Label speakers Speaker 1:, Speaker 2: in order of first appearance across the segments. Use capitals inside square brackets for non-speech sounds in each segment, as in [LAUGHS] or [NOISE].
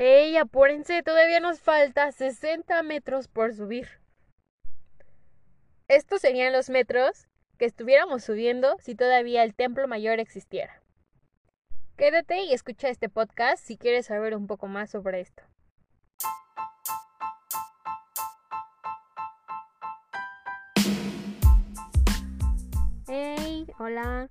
Speaker 1: ¡Ey, apúrense! Todavía nos falta 60 metros por subir. Estos serían los metros que estuviéramos subiendo si todavía el Templo Mayor existiera. Quédate y escucha este podcast si quieres saber un poco más sobre esto. Hey, hola,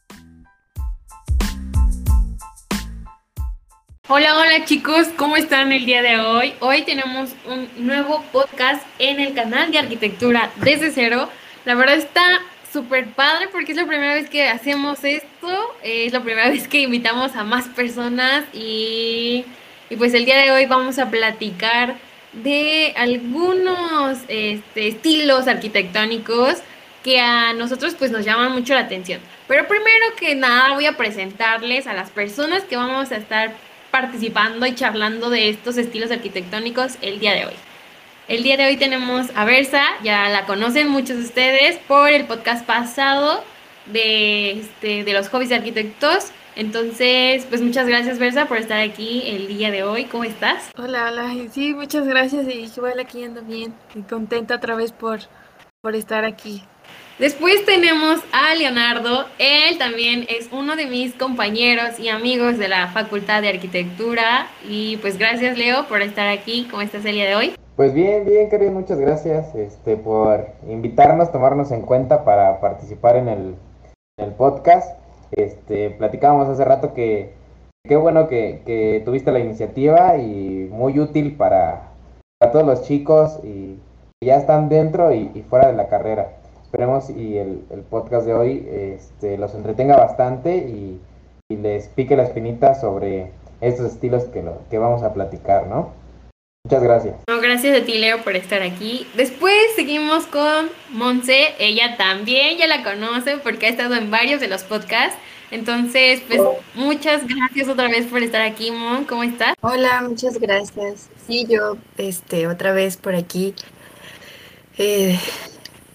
Speaker 2: Hola, hola chicos, ¿cómo están el día de hoy? Hoy tenemos un nuevo podcast en el canal de arquitectura desde cero. La verdad está súper padre porque es la primera vez que hacemos esto, es la primera [LAUGHS] vez que invitamos a más personas y y pues el día de hoy vamos a platicar de algunos este, estilos arquitectónicos que a nosotros pues nos llaman mucho la atención. Pero primero que nada voy a presentarles a las personas que vamos a estar participando y charlando de estos estilos arquitectónicos el día de hoy. El día de hoy tenemos a Versa, ya la conocen muchos de ustedes por el podcast pasado de, este, de los hobbies arquitectos. Entonces, pues muchas gracias, Versa, por estar aquí el día de hoy. ¿Cómo estás?
Speaker 3: Hola, hola. Sí, muchas gracias y igual aquí ando bien y contenta otra vez por, por estar aquí.
Speaker 2: Después tenemos a Leonardo. Él también es uno de mis compañeros y amigos de la Facultad de Arquitectura. Y pues gracias, Leo, por estar aquí. ¿Cómo estás el día de hoy?
Speaker 4: Pues bien, bien, querido. Muchas gracias este, por invitarnos, tomarnos en cuenta para participar en el, podcast. Este, platicábamos hace rato que qué bueno que, tuviste la iniciativa y muy útil para, todos los chicos y ya están dentro y, fuera de la carrera. Esperemos y el, podcast de hoy este, los entretenga bastante y, les pique la espinita sobre estos estilos que, lo, que vamos a platicar, ¿no? Muchas gracias.
Speaker 2: gracias a ti, Leo, por estar aquí. Después seguimos con Monse. Ella también ya la conoce porque ha estado en varios de los podcasts. Entonces, pues muchas gracias otra vez por estar aquí, Mon. ¿Cómo estás?
Speaker 3: Hola, muchas gracias. Sí, yo, este, otra vez por aquí, eh,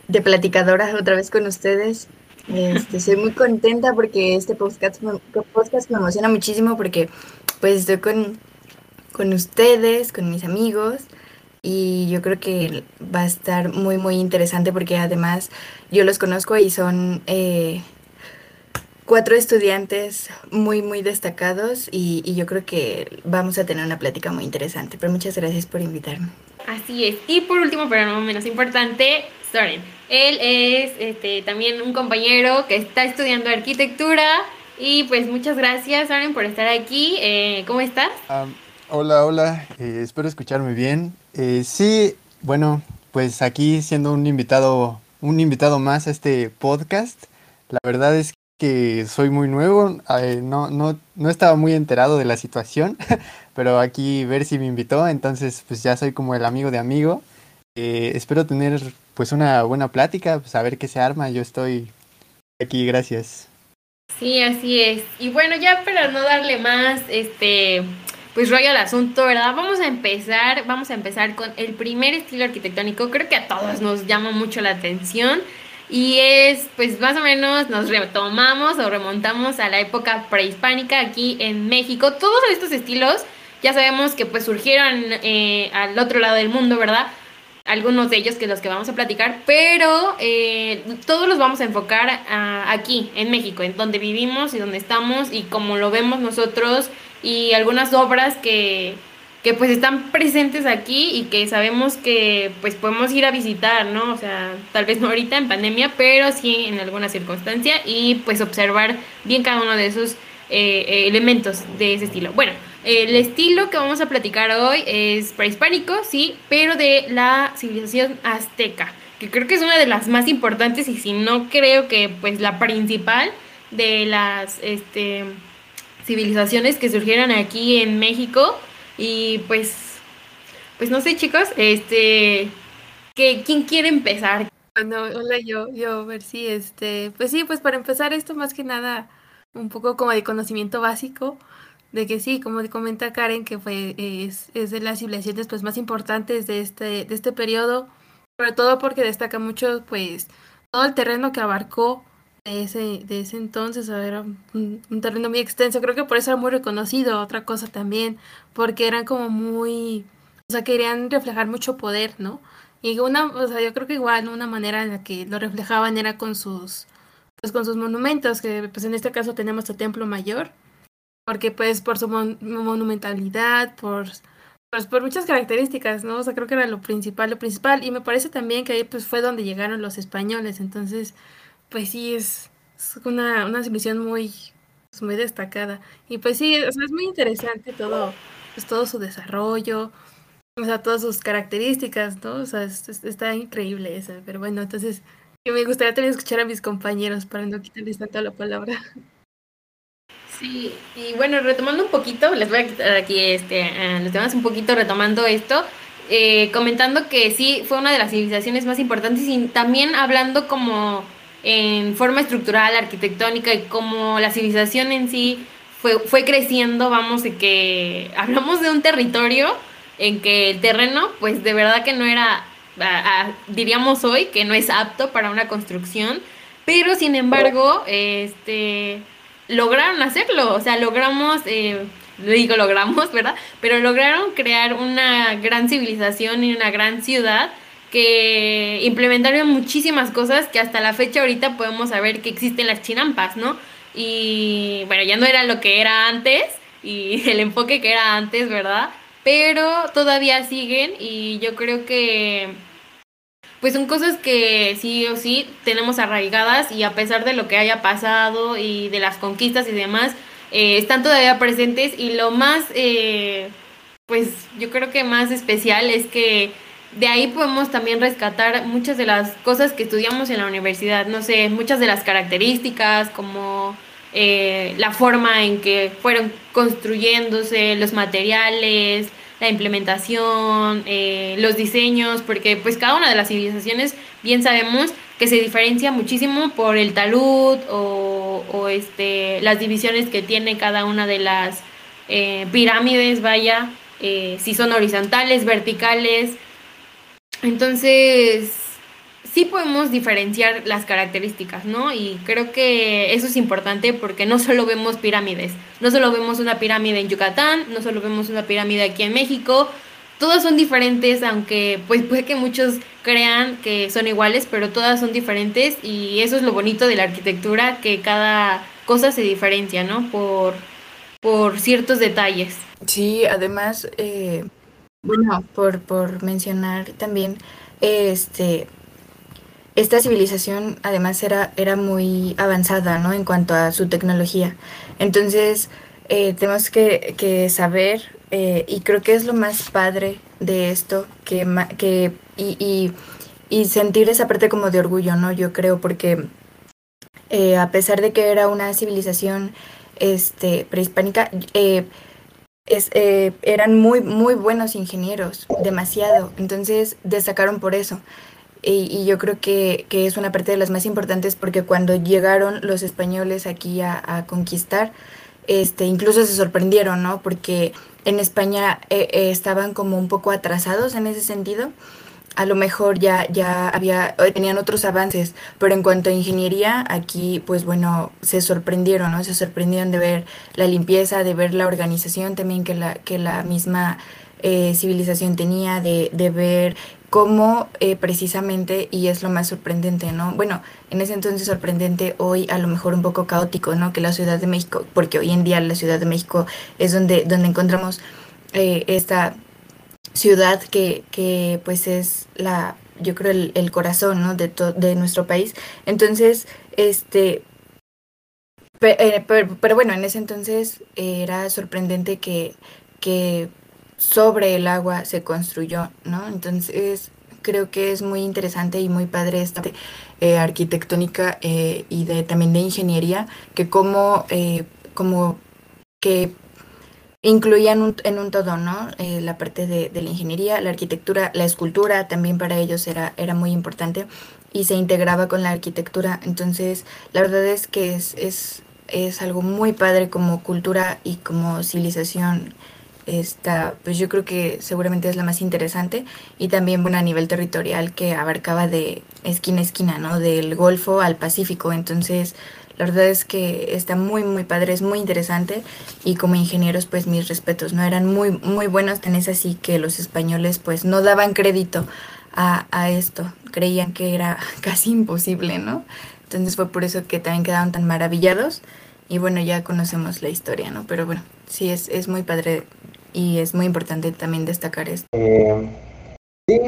Speaker 3: de platicadora, otra vez con ustedes. Este, muy contenta porque este podcast, podcast me emociona muchísimo porque, pues, estoy con con ustedes, con mis amigos. Y yo creo que va a estar muy, muy interesante porque además yo los conozco y son eh, cuatro estudiantes muy, muy destacados y, y, yo creo que vamos a tener una plática muy interesante. Pero muchas gracias por invitarme.
Speaker 2: Así es. Y por último, pero no menos importante, Soren. Él es este, también un compañero que está estudiando arquitectura. Y pues muchas gracias, Soren, por estar aquí. Eh, ¿Cómo estás?
Speaker 5: Hola, hola, eh, espero escucharme bien. Eh, sí, bueno, pues aquí siendo un invitado, un invitado más a este podcast, la verdad es que soy muy nuevo, eh, no, no, no estaba muy enterado de la situación, [LAUGHS] pero aquí ver si me invitó, entonces pues ya soy como el amigo de amigo. espero tener pues una buena plática, pues a ver qué se arma, yo estoy aquí, gracias.
Speaker 2: Sí, así es. Y bueno, ya para no darle más, este, pues rollo al asunto, ¿verdad? Vamos a empezar, vamos a empezar con el primer estilo arquitectónico, creo que a todos nos llama mucho la atención y es, pues más o menos nos retomamos o remontamos a la época prehispánica aquí en México. Todos estos estilos ya sabemos que pues surgieron eh, al otro lado del mundo, ¿verdad? Algunos de ellos que los que vamos a platicar, pero eh, todos los vamos a enfocar aquí, en México, en donde vivimos y donde estamos y como lo vemos nosotros y algunas obras que, que pues están presentes aquí y que sabemos que pues podemos ir a visitar, ¿no? O sea, tal vez no ahorita en pandemia, pero sí en alguna circunstancia y pues observar bien cada uno de esos eh, eh, elementos de ese estilo. Bueno, el estilo que vamos a platicar hoy es prehispánico, sí, pero de la civilización azteca, que creo que es una de las más importantes y si no creo que pues la principal de las este civilizaciones que surgieron aquí en México y pues pues no sé, chicos, este, que, ¿quién quiere empezar?
Speaker 6: Bueno, hola, yo, yo, si, este, pues sí, pues para empezar esto más que nada, un poco como de conocimiento básico, de que sí, como comenta Karen, que fue, es, es de las civilizaciones pues más importantes de este, de este periodo, sobre todo porque destaca mucho pues todo el terreno que abarcó de ese, de ese entonces, era un, un, terreno muy extenso, creo que por eso era muy reconocido, otra cosa también, porque eran como muy, o sea, querían reflejar mucho poder, ¿no? Y una, o sea, yo creo que igual una manera en la que lo reflejaban era con sus, pues con sus monumentos, que pues en este caso tenemos el Templo Mayor, porque pues por su mon monumentalidad, por, pues, por muchas características, ¿no? O sea, creo que era lo principal, lo principal, y me parece también que ahí pues fue donde llegaron los españoles, entonces, pues sí, es, es una, una civilización muy, pues, muy destacada, y pues sí, o sea, es muy interesante todo, pues todo su desarrollo, o sea, todas sus características, ¿no? O sea, es, es, está increíble eso, pero bueno, entonces, me gustaría también escuchar a mis compañeros para no quitarles tanto la palabra.
Speaker 2: Sí, y bueno, retomando un poquito, les voy a quitar aquí este, uh, los temas un poquito retomando esto, eh, comentando que sí fue una de las civilizaciones más importantes y también hablando como en forma estructural, arquitectónica y como la civilización en sí fue, fue creciendo, vamos, y que [LAUGHS] hablamos de un territorio en que el terreno, pues de verdad que no era, diríamos hoy, que no es apto para una construcción, pero sin embargo, este lograron hacerlo, o sea, logramos, eh, digo logramos, [LAUGHS] ¿verdad? Pero lograron crear una gran civilización y una gran ciudad que implementaron muchísimas cosas que hasta la fecha ahorita podemos saber que existen las chinampas, ¿no? Y bueno, ya no era lo que era antes y [LAUGHS] el enfoque que era antes, ¿verdad? Pero todavía siguen y yo creo que pues son cosas que sí o sí tenemos arraigadas y a pesar de lo que haya pasado y de las conquistas y demás, eh, están todavía presentes y lo más, eh, pues yo creo que más especial es que de ahí podemos también rescatar muchas de las cosas que estudiamos en la universidad, no sé, muchas de las características como eh, la forma en que fueron construyéndose los materiales, la implementación, eh, los diseños, porque pues cada una de las civilizaciones bien sabemos que se diferencia muchísimo por el talud o, este, las divisiones que tiene cada una de las eh, pirámides, vaya, eh, si son horizontales, verticales. Entonces, sí podemos diferenciar las características, ¿no? Y creo que eso es importante porque no solo vemos pirámides, no solo vemos una pirámide en Yucatán, no solo vemos una pirámide aquí en México, todas son diferentes, aunque pues puede que muchos crean que son iguales, pero todas son diferentes y eso es lo bonito de la arquitectura, que cada cosa se diferencia, ¿no? Por, por ciertos detalles.
Speaker 3: Sí, además, eh, bueno, por, por mencionar también, este, esta civilización además era, era muy avanzada, ¿no? En cuanto a su tecnología. Entonces, eh, tenemos que, que saber, eh, y creo que es lo más padre de esto, que, que y, y, sentir esa parte como de orgullo, ¿no? Yo creo, porque eh, a pesar de que era una civilización este, prehispánica, es, eran muy, muy buenos ingenieros, demasiado. Entonces, destacaron por eso. Y, y, yo creo que, que, es una parte de las más importantes porque cuando llegaron los españoles aquí a, a conquistar, este, incluso se sorprendieron, ¿no? Porque en España eh, eh, estaban como un poco atrasados en ese sentido. A lo mejor ya, ya había, eh, tenían otros avances, pero en cuanto a ingeniería, aquí, pues bueno, se sorprendieron, ¿no? Se sorprendieron de ver la limpieza, de ver la organización también que la, que la misma eh, civilización tenía, de, de ver cómo eh, precisamente, y es lo más sorprendente, ¿no? Bueno, en ese entonces sorprendente, hoy a lo mejor un poco caótico, ¿no? Que la Ciudad de México, porque hoy en día la Ciudad de México es donde, donde encontramos eh, esta ciudad que, que pues es la, yo creo, el, corazón, ¿no? De, de nuestro país. Entonces, este, pero, pero, pero, bueno, en ese entonces era sorprendente que, que sobre el agua se construyó, ¿no? Entonces creo que es muy interesante y muy padre esta eh, arquitectónica eh, y de también de ingeniería, que como, eh, como que incluían en un todo, ¿no? La parte de, de la ingeniería, la arquitectura, la escultura también para ellos era, era muy importante y se integraba con la arquitectura. Entonces, la verdad es que es, es, es algo muy padre como cultura y como civilización. Esta, pues yo creo que seguramente es la más interesante y también bueno a nivel territorial que abarcaba de esquina a esquina, ¿no? Del Golfo al Pacífico. Entonces, la verdad es que está muy, muy padre, es muy interesante y como ingenieros, pues mis respetos, ¿no? Eran muy, muy buenos, tan es así que los españoles pues no daban crédito a, a esto, creían que era [LAUGHS] casi imposible, ¿no? Entonces fue por eso que también quedaron tan maravillados y bueno, ya conocemos la historia, ¿no? Pero bueno, sí, es, es muy padre y es muy importante también destacar esto.
Speaker 4: Eh, sí,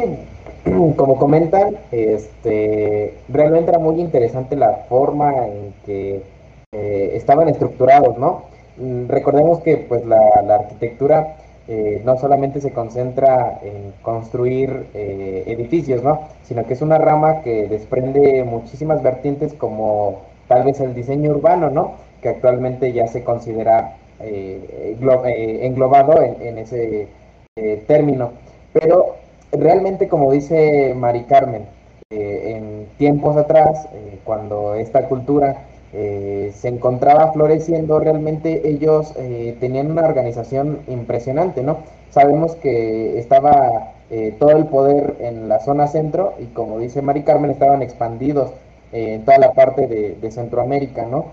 Speaker 4: [CLEARS THROAT] como comentan, este, realmente era muy interesante la forma en que eh, estaban estructurados, ¿no? Mm, Recordemos que pues la, arquitectura eh, no solamente se concentra en construir edificios, ¿no? Sino que es una rama que desprende muchísimas vertientes como tal vez el diseño urbano, ¿no? Que actualmente ya se considera eh, eh, englobado en, ese eh, término. Pero realmente, como dice Mari Carmen, en tiempos atrás, cuando esta cultura se encontraba floreciendo, realmente ellos tenían una organización impresionante, ¿no? Sabemos que estaba todo el poder en la zona centro y como dice Mari Carmen, estaban expandidos en toda la parte de, de Centroamérica, ¿no?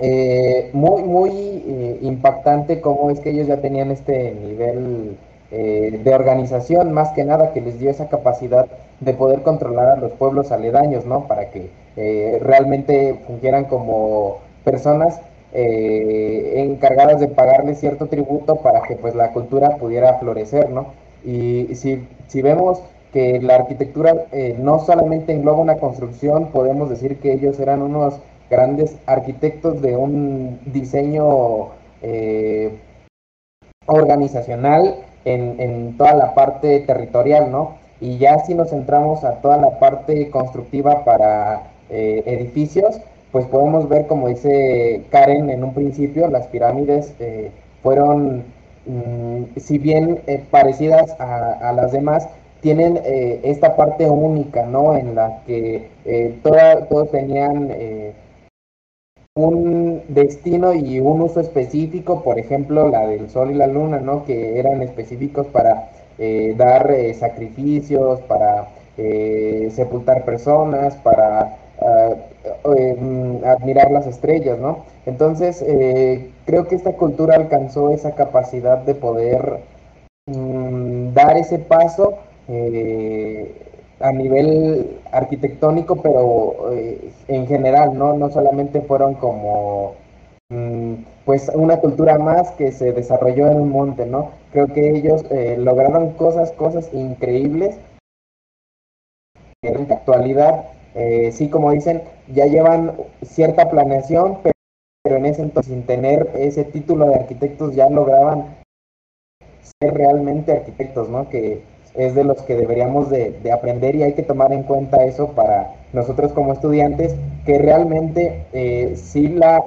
Speaker 4: Eh, muy, muy eh, impactante cómo es que ellos ya tenían este nivel eh, de organización, más que nada que les dio esa capacidad de poder controlar a los pueblos aledaños, ¿no? Para que eh, realmente fungieran como personas encargadas de pagarle cierto tributo para que pues la cultura pudiera florecer, ¿no? Y si, si vemos que la arquitectura no solamente engloba una construcción, podemos decir que ellos eran unos grandes arquitectos de un diseño eh, organizacional en, en, toda la parte territorial, ¿no? Y ya si nos centramos a toda la parte constructiva para eh, edificios, pues podemos ver, como dice Karen en un principio, las pirámides eh, fueron, mmm, si bien parecidas a, las demás, tienen eh, esta parte única, ¿no? En la que eh, toda, todos tenían un destino y un uso específico, por ejemplo, la del sol y la luna, ¿no? Que eran específicos para eh, dar eh, sacrificios, para eh, sepultar personas, para uh, eh, admirar las estrellas, ¿no? Entonces, creo que esta cultura alcanzó esa capacidad de poder mmm, dar ese paso a nivel arquitectónico, pero eh, en general, ¿no? No solamente fueron como mmm, pues una cultura más que se desarrolló en un monte, ¿no? Creo que ellos eh, lograron cosas, cosas increíbles. En la actualidad, eh, sí, como dicen, ya llevan cierta planeación, pero, pero en ese entonces, sin tener ese título de arquitectos, ya lograban ser realmente arquitectos, ¿no? Que es de los que deberíamos de, de, aprender y hay que tomar en cuenta eso para nosotros como estudiantes, que realmente eh, sí la,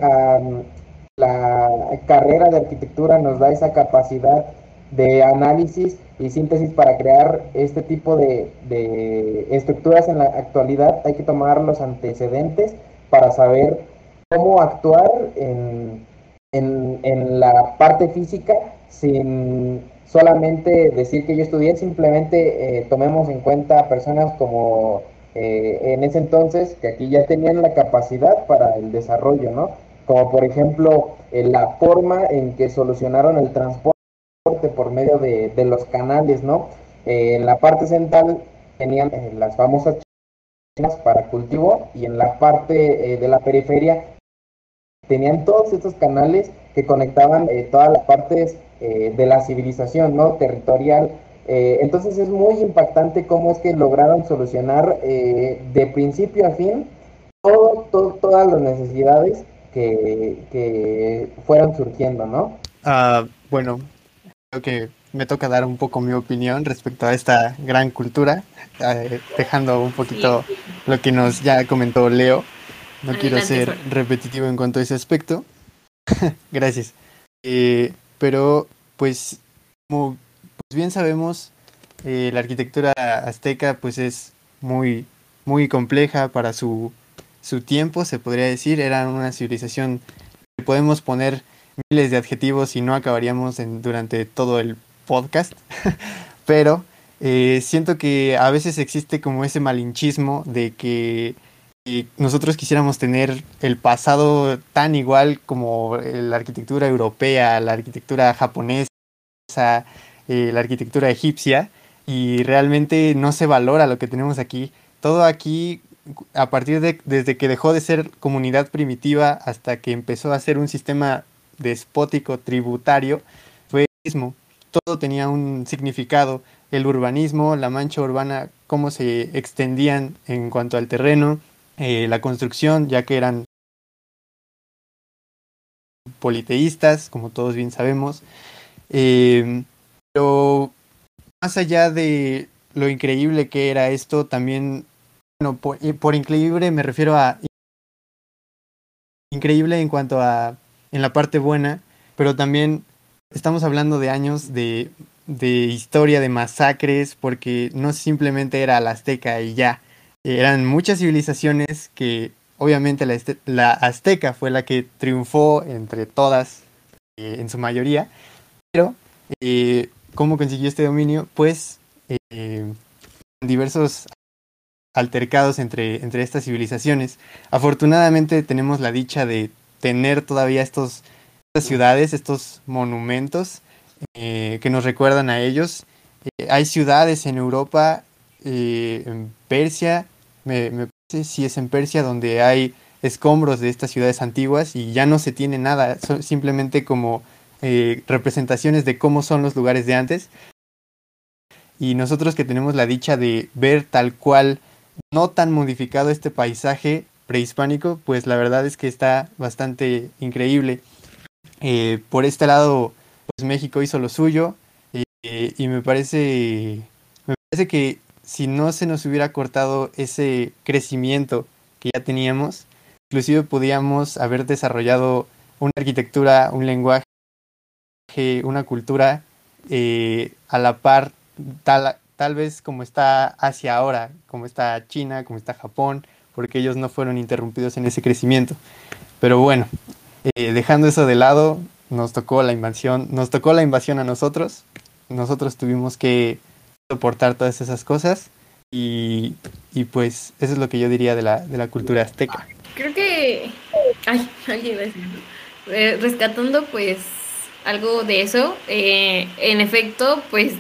Speaker 4: la carrera de arquitectura nos da esa capacidad de análisis y síntesis para crear este tipo de, de, estructuras en la actualidad. Hay que tomar los antecedentes para saber cómo actuar en, en, en la parte física sin solamente decir que yo estudié, simplemente eh, tomemos en cuenta personas como eh, en ese entonces que aquí ya tenían la capacidad para el desarrollo, ¿no? Como por ejemplo eh, la forma en que solucionaron el transporte por medio de, de los canales, ¿no? Eh, en la parte central tenían las famosas chinas para cultivo y en la parte de la periferia tenían todos estos canales que conectaban eh, todas las partes eh, de la civilización, ¿no? Territorial. Eh, entonces es muy impactante cómo es que lograron solucionar eh, de principio a fin todo, todo, todas las necesidades que, que fueron surgiendo, ¿no?
Speaker 5: Uh, bueno, creo que me toca dar un poco mi opinión respecto a esta gran cultura, eh, dejando un poquito sí. lo que nos ya comentó Leo. No Adelante, quiero ser repetitivo en cuanto a ese aspecto. [LAUGHS] Gracias. Eh, pero pues como pues bien sabemos, eh, la arquitectura azteca pues es muy, muy compleja para su, su tiempo, se podría decir. Era una civilización que podemos poner miles de adjetivos y no acabaríamos en, durante todo el podcast, [LAUGHS] pero eh, siento que a veces existe como ese malinchismo de que eh, nosotros quisiéramos tener el pasado tan igual como la arquitectura europea, la arquitectura japonesa, eh, la arquitectura egipcia, y realmente no se valora lo que tenemos aquí. Todo aquí, a partir de desde que dejó de ser comunidad primitiva hasta que empezó a ser un sistema despótico tributario, fue mismo. Todo tenía un significado. El urbanismo, la mancha urbana, cómo se extendían en cuanto al terreno, eh, la construcción, ya que eran politeístas, como todos bien sabemos. Eh, pero más allá de lo increíble que era esto, también, bueno, por, increíble me refiero a increíble en cuanto a en la parte buena, pero también estamos hablando de años de, de historia, de masacres, porque no simplemente era la azteca y ya, eran muchas civilizaciones que obviamente la, la azteca fue la que triunfó entre todas, eh, en su mayoría, pero eh, ¿cómo consiguió este dominio? Pues eh, diversos altercados entre, entre estas civilizaciones. Afortunadamente tenemos la dicha de tener todavía estos, estas ciudades, estos monumentos que nos recuerdan a ellos. Hay ciudades en Europa, en Persia, me, me, parece si es en Persia, donde hay escombros de estas ciudades antiguas y ya no se tiene nada, son simplemente como representaciones de cómo son los lugares de antes. Y nosotros que tenemos la dicha de ver tal cual, no tan modificado este paisaje, prehispánico, pues la verdad es que está bastante increíble. Eh, por este lado, pues México hizo lo suyo eh, y me parece, me parece que si no se nos hubiera cortado ese crecimiento que ya teníamos, inclusive podíamos haber desarrollado una arquitectura, un lenguaje, una cultura eh, a la par, tal, tal vez como está Asia ahora, como está China, como está Japón, porque ellos no fueron interrumpidos en ese crecimiento. Pero bueno, eh, dejando eso de lado, nos tocó la invasión, nos tocó la invasión a nosotros. Nosotros tuvimos que soportar todas esas cosas y, y pues eso es lo que yo diría de la, de la cultura azteca.
Speaker 2: Creo que, ay, alguien eh, rescatando pues algo de eso, eh, en efecto, pues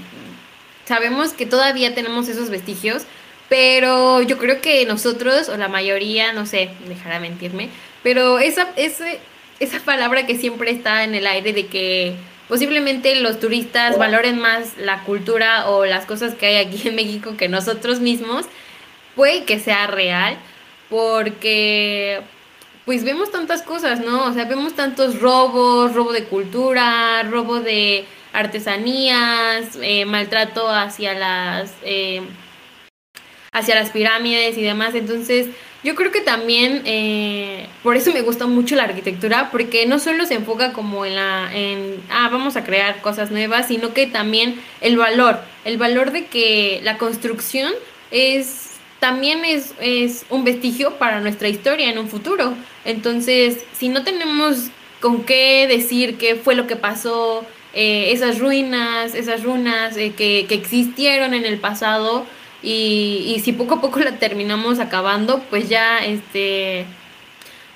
Speaker 2: sabemos que todavía tenemos esos vestigios, pero yo creo que nosotros, o la mayoría, no sé, dejará mentirme, pero esa, ese, esa palabra que siempre está en el aire de que posiblemente los turistas valoren más la cultura o las cosas que hay aquí en México que nosotros mismos, puede que sea real, porque pues vemos tantas cosas, ¿no? O sea, vemos tantos robos, robo de cultura, robo de artesanías, eh, maltrato hacia las... Eh, hacia las pirámides y demás. Entonces, yo creo que también, eh, por eso me gusta mucho la arquitectura, porque no solo se enfoca como en la, en, ah, vamos a crear cosas nuevas, sino que también el valor, el valor de que la construcción es también es, es un vestigio para nuestra historia en un futuro. Entonces, si no tenemos con qué decir qué fue lo que pasó, eh, esas ruinas, esas runas eh, que, que existieron en el pasado, y, y si poco a poco la terminamos acabando, pues ya este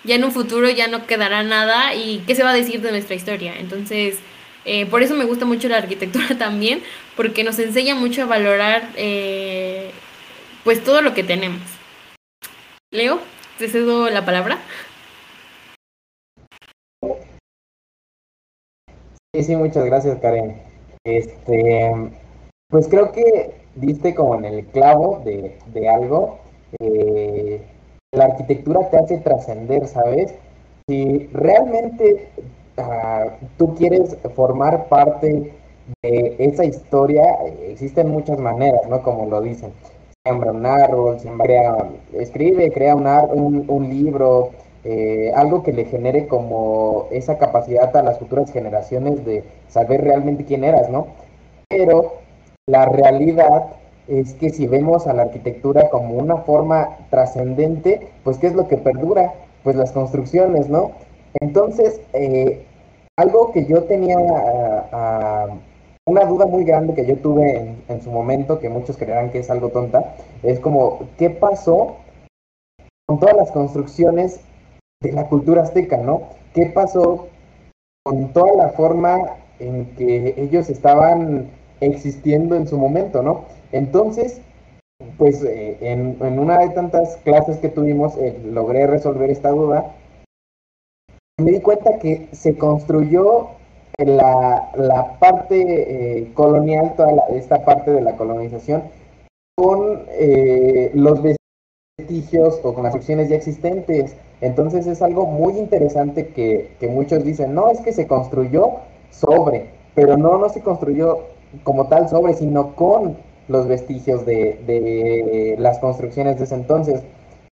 Speaker 2: ya en un futuro ya no quedará nada y qué se va a decir de nuestra historia. Entonces, eh, por eso me gusta mucho la arquitectura [LAUGHS] también, porque nos enseña mucho a valorar eh, pues todo lo que tenemos. Leo, te cedo la palabra.
Speaker 4: Sí, sí, muchas gracias, Karen. Este, pues creo que diste como en el clavo de, de algo. Eh, la arquitectura te hace trascender, ¿sabes? Si realmente uh, tú quieres formar parte de esa historia, existen muchas maneras, ¿no? Como lo dicen. Siembra un árbol, crea, escribe, crea un, un, un libro, eh, algo que le genere como esa capacidad a las futuras generaciones de saber realmente quién eras, ¿no? Pero la realidad es que si vemos a la arquitectura como una forma trascendente, pues ¿qué es lo que perdura? Pues las construcciones, ¿no? Entonces, eh, algo que yo tenía, una duda muy grande que yo tuve en, en, su momento, que muchos creerán que es algo tonta, es como, ¿qué pasó con todas las construcciones de la cultura azteca, ¿no? ¿Qué pasó con toda la forma en que ellos estaban existiendo en su momento, ¿no? Entonces, pues eh, en, una de tantas clases que tuvimos, eh, logré resolver esta duda. Me di cuenta que se construyó la, la parte eh, colonial, toda esta parte de la colonización, con los vestigios o con las opciones ya existentes. Entonces es algo muy interesante que, que muchos dicen, no, es que se construyó sobre, pero no, no se construyó como tal sobre, sino con los vestigios de, de las construcciones de ese entonces.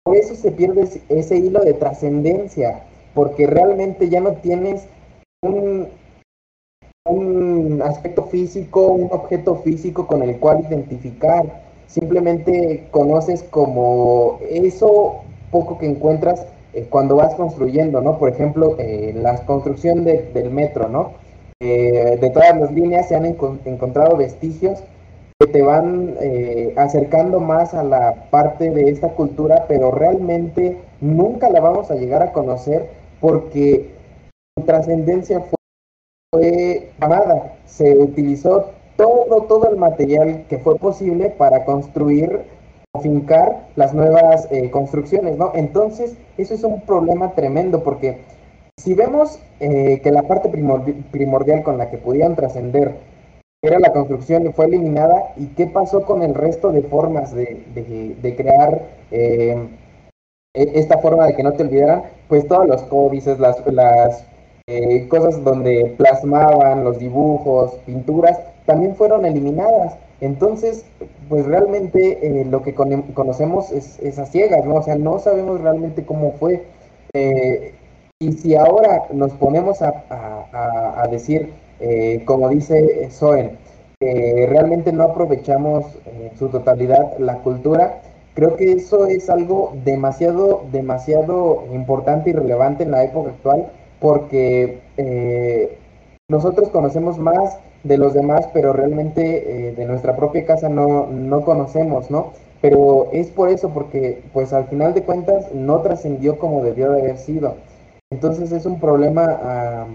Speaker 4: Por eso se pierde ese hilo de trascendencia, porque realmente ya no tienes un, un aspecto físico, un objeto físico con el cual identificar. Simplemente conoces como eso poco que encuentras eh, cuando vas construyendo, ¿no? Por ejemplo, eh, la construcción del metro, ¿no? Eh, de todas las líneas se han encontrado vestigios que te van acercando más a la parte de esta cultura, pero realmente nunca la vamos a llegar a conocer porque su trascendencia fue, amada, se utilizó todo, todo el material que fue posible para construir fincar las nuevas eh, construcciones, ¿no? Entonces, eso es un problema tremendo porque si vemos eh, que la parte primordial con la que podían trascender era la construcción y fue eliminada, ¿y qué pasó con el resto de formas de, de, crear eh, e, esta forma de que no te olvidaran? Pues todos los códices, las, las cosas donde plasmaban los dibujos, pinturas, también fueron eliminadas. Entonces, pues realmente eh, lo que conocemos es, a ciegas, ¿no? O sea, no sabemos realmente cómo fue. Eh, y si ahora nos ponemos a, decir, eh, como dice Soen, que realmente no aprovechamos en su totalidad la cultura, creo que eso es algo demasiado, demasiado importante y relevante en la época actual, porque nosotros conocemos más de los demás, pero realmente eh, de nuestra propia casa no, no conocemos, ¿no? Pero es por eso, porque pues al final de cuentas no trascendió como debió de haber sido. Entonces es un problema,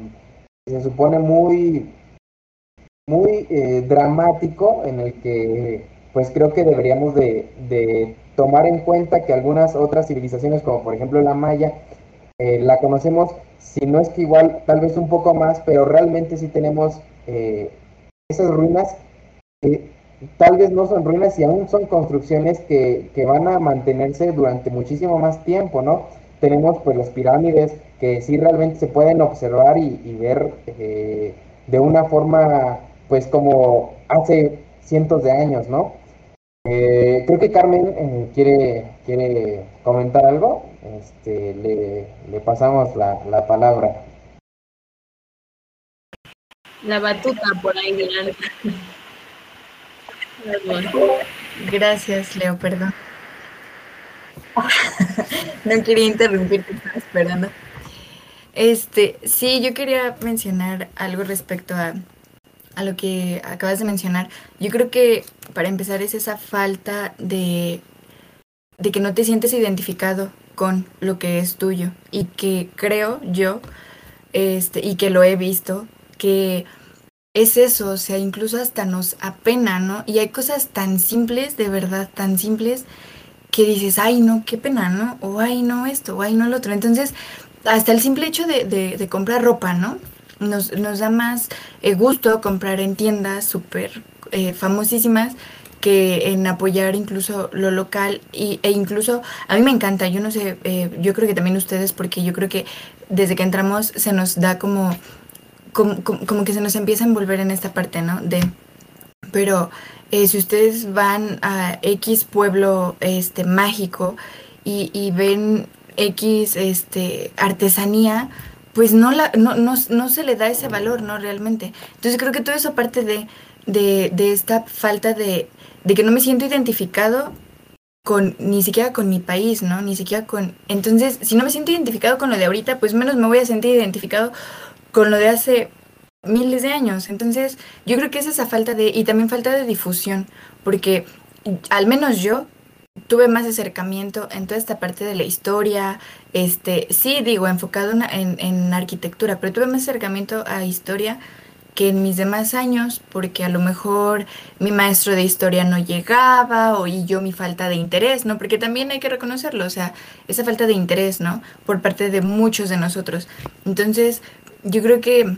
Speaker 4: se supone muy, muy eh, dramático en el que pues creo que deberíamos de, de, tomar en cuenta que algunas otras civilizaciones, como por ejemplo la maya, eh, la conocemos, si no es que igual, tal vez un poco más, pero realmente sí tenemos eh, esas ruinas que tal vez no son ruinas y aún son construcciones que, van a mantenerse durante muchísimo más tiempo, ¿no? Tenemos pues las pirámides que sí realmente se pueden observar y, ver eh, de una forma pues como hace cientos de años, ¿no? Eh, creo que Carmen quiere, quiere comentar algo. Este, le, le pasamos la, la palabra.
Speaker 2: La batuta por ahí delante. [LAUGHS]
Speaker 3: Gracias, Leo, perdón. [LAUGHS] no quería interrumpirte, estaba esperando. Este, sí, yo quería mencionar algo respecto a, a lo que acabas de mencionar. Yo creo que para empezar es esa falta de, de que no te sientes identificado con lo que es tuyo y que creo yo, este, y que lo he visto, que es eso, o sea, incluso hasta nos apena, ¿no? Y hay cosas tan simples, de verdad, tan simples, que dices, ay, no, qué pena, ¿no? O ay, no esto, o ay, no lo otro. Entonces, hasta el simple hecho de, de, comprar ropa, ¿no? Nos, nos da más eh, gusto comprar en tiendas súper eh, famosísimas que en apoyar incluso lo local y, e incluso a mí me encanta, yo no sé, eh, yo creo que también ustedes porque yo creo que desde que entramos se nos da como como, que se nos empieza a envolver en esta parte, ¿no? De, pero eh, si ustedes van a X pueblo este, mágico y, ven X este, artesanía, pues no, la, no, no, no, se le da ese valor, ¿no? Realmente. Entonces creo que todo eso parte de, de, de esta falta de, de que no me siento identificado con ni siquiera con mi país, ¿no? Ni siquiera con... Entonces, si no me siento identificado con lo de ahorita, pues menos me voy a sentir identificado con lo de hace miles de años. Entonces, yo creo que es esa falta de... Y también falta de difusión, porque al menos yo tuve más acercamiento en toda esta parte de la historia, este, sí, digo, enfocado en, en arquitectura, pero tuve más acercamiento a historia que en mis demás años, porque a lo mejor mi maestro de historia no llegaba o y yo mi falta de interés, ¿no? Porque también hay que reconocerlo, o sea, esa falta de interés, ¿no? Por parte de muchos de nosotros. Entonces, yo creo que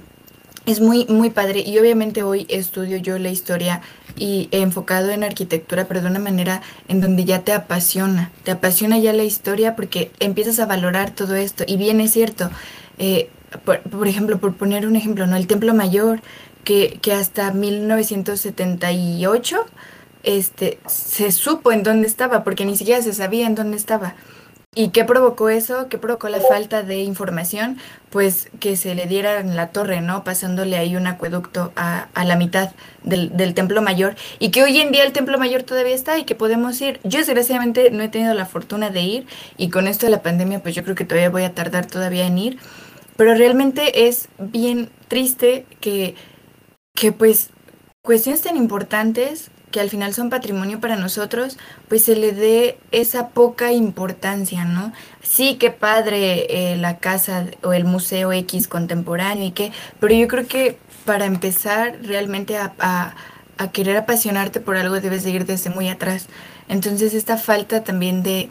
Speaker 3: es muy, muy padre y obviamente hoy estudio yo la historia y enfocado en arquitectura, pero de una manera en donde ya te apasiona, te apasiona ya la historia porque empiezas a valorar todo esto y bien es cierto. Eh, por, ejemplo, por poner un ejemplo, ¿no? El Templo Mayor, que, que hasta 1978 este, se supo en dónde estaba, porque ni siquiera se sabía en dónde estaba. ¿Y qué provocó eso? ¿Qué provocó la falta de información? Pues que se le diera en la torre, ¿no? Pasándole ahí un acueducto a, a la mitad del, del, Templo Mayor. Y que hoy en día el Templo Mayor todavía está y que podemos ir. Yo desgraciadamente no he tenido la fortuna de ir y con esto de la pandemia pues yo creo que todavía voy a tardar todavía en ir pero realmente es bien triste que, que pues cuestiones tan importantes que al final son patrimonio para nosotros, pues se le dé esa poca importancia, ¿no? Sí, qué padre eh, la casa o el museo X contemporáneo y qué, pero yo creo que para empezar realmente a, a, a querer apasionarte por algo debes de ir desde muy atrás. Entonces esta falta también de,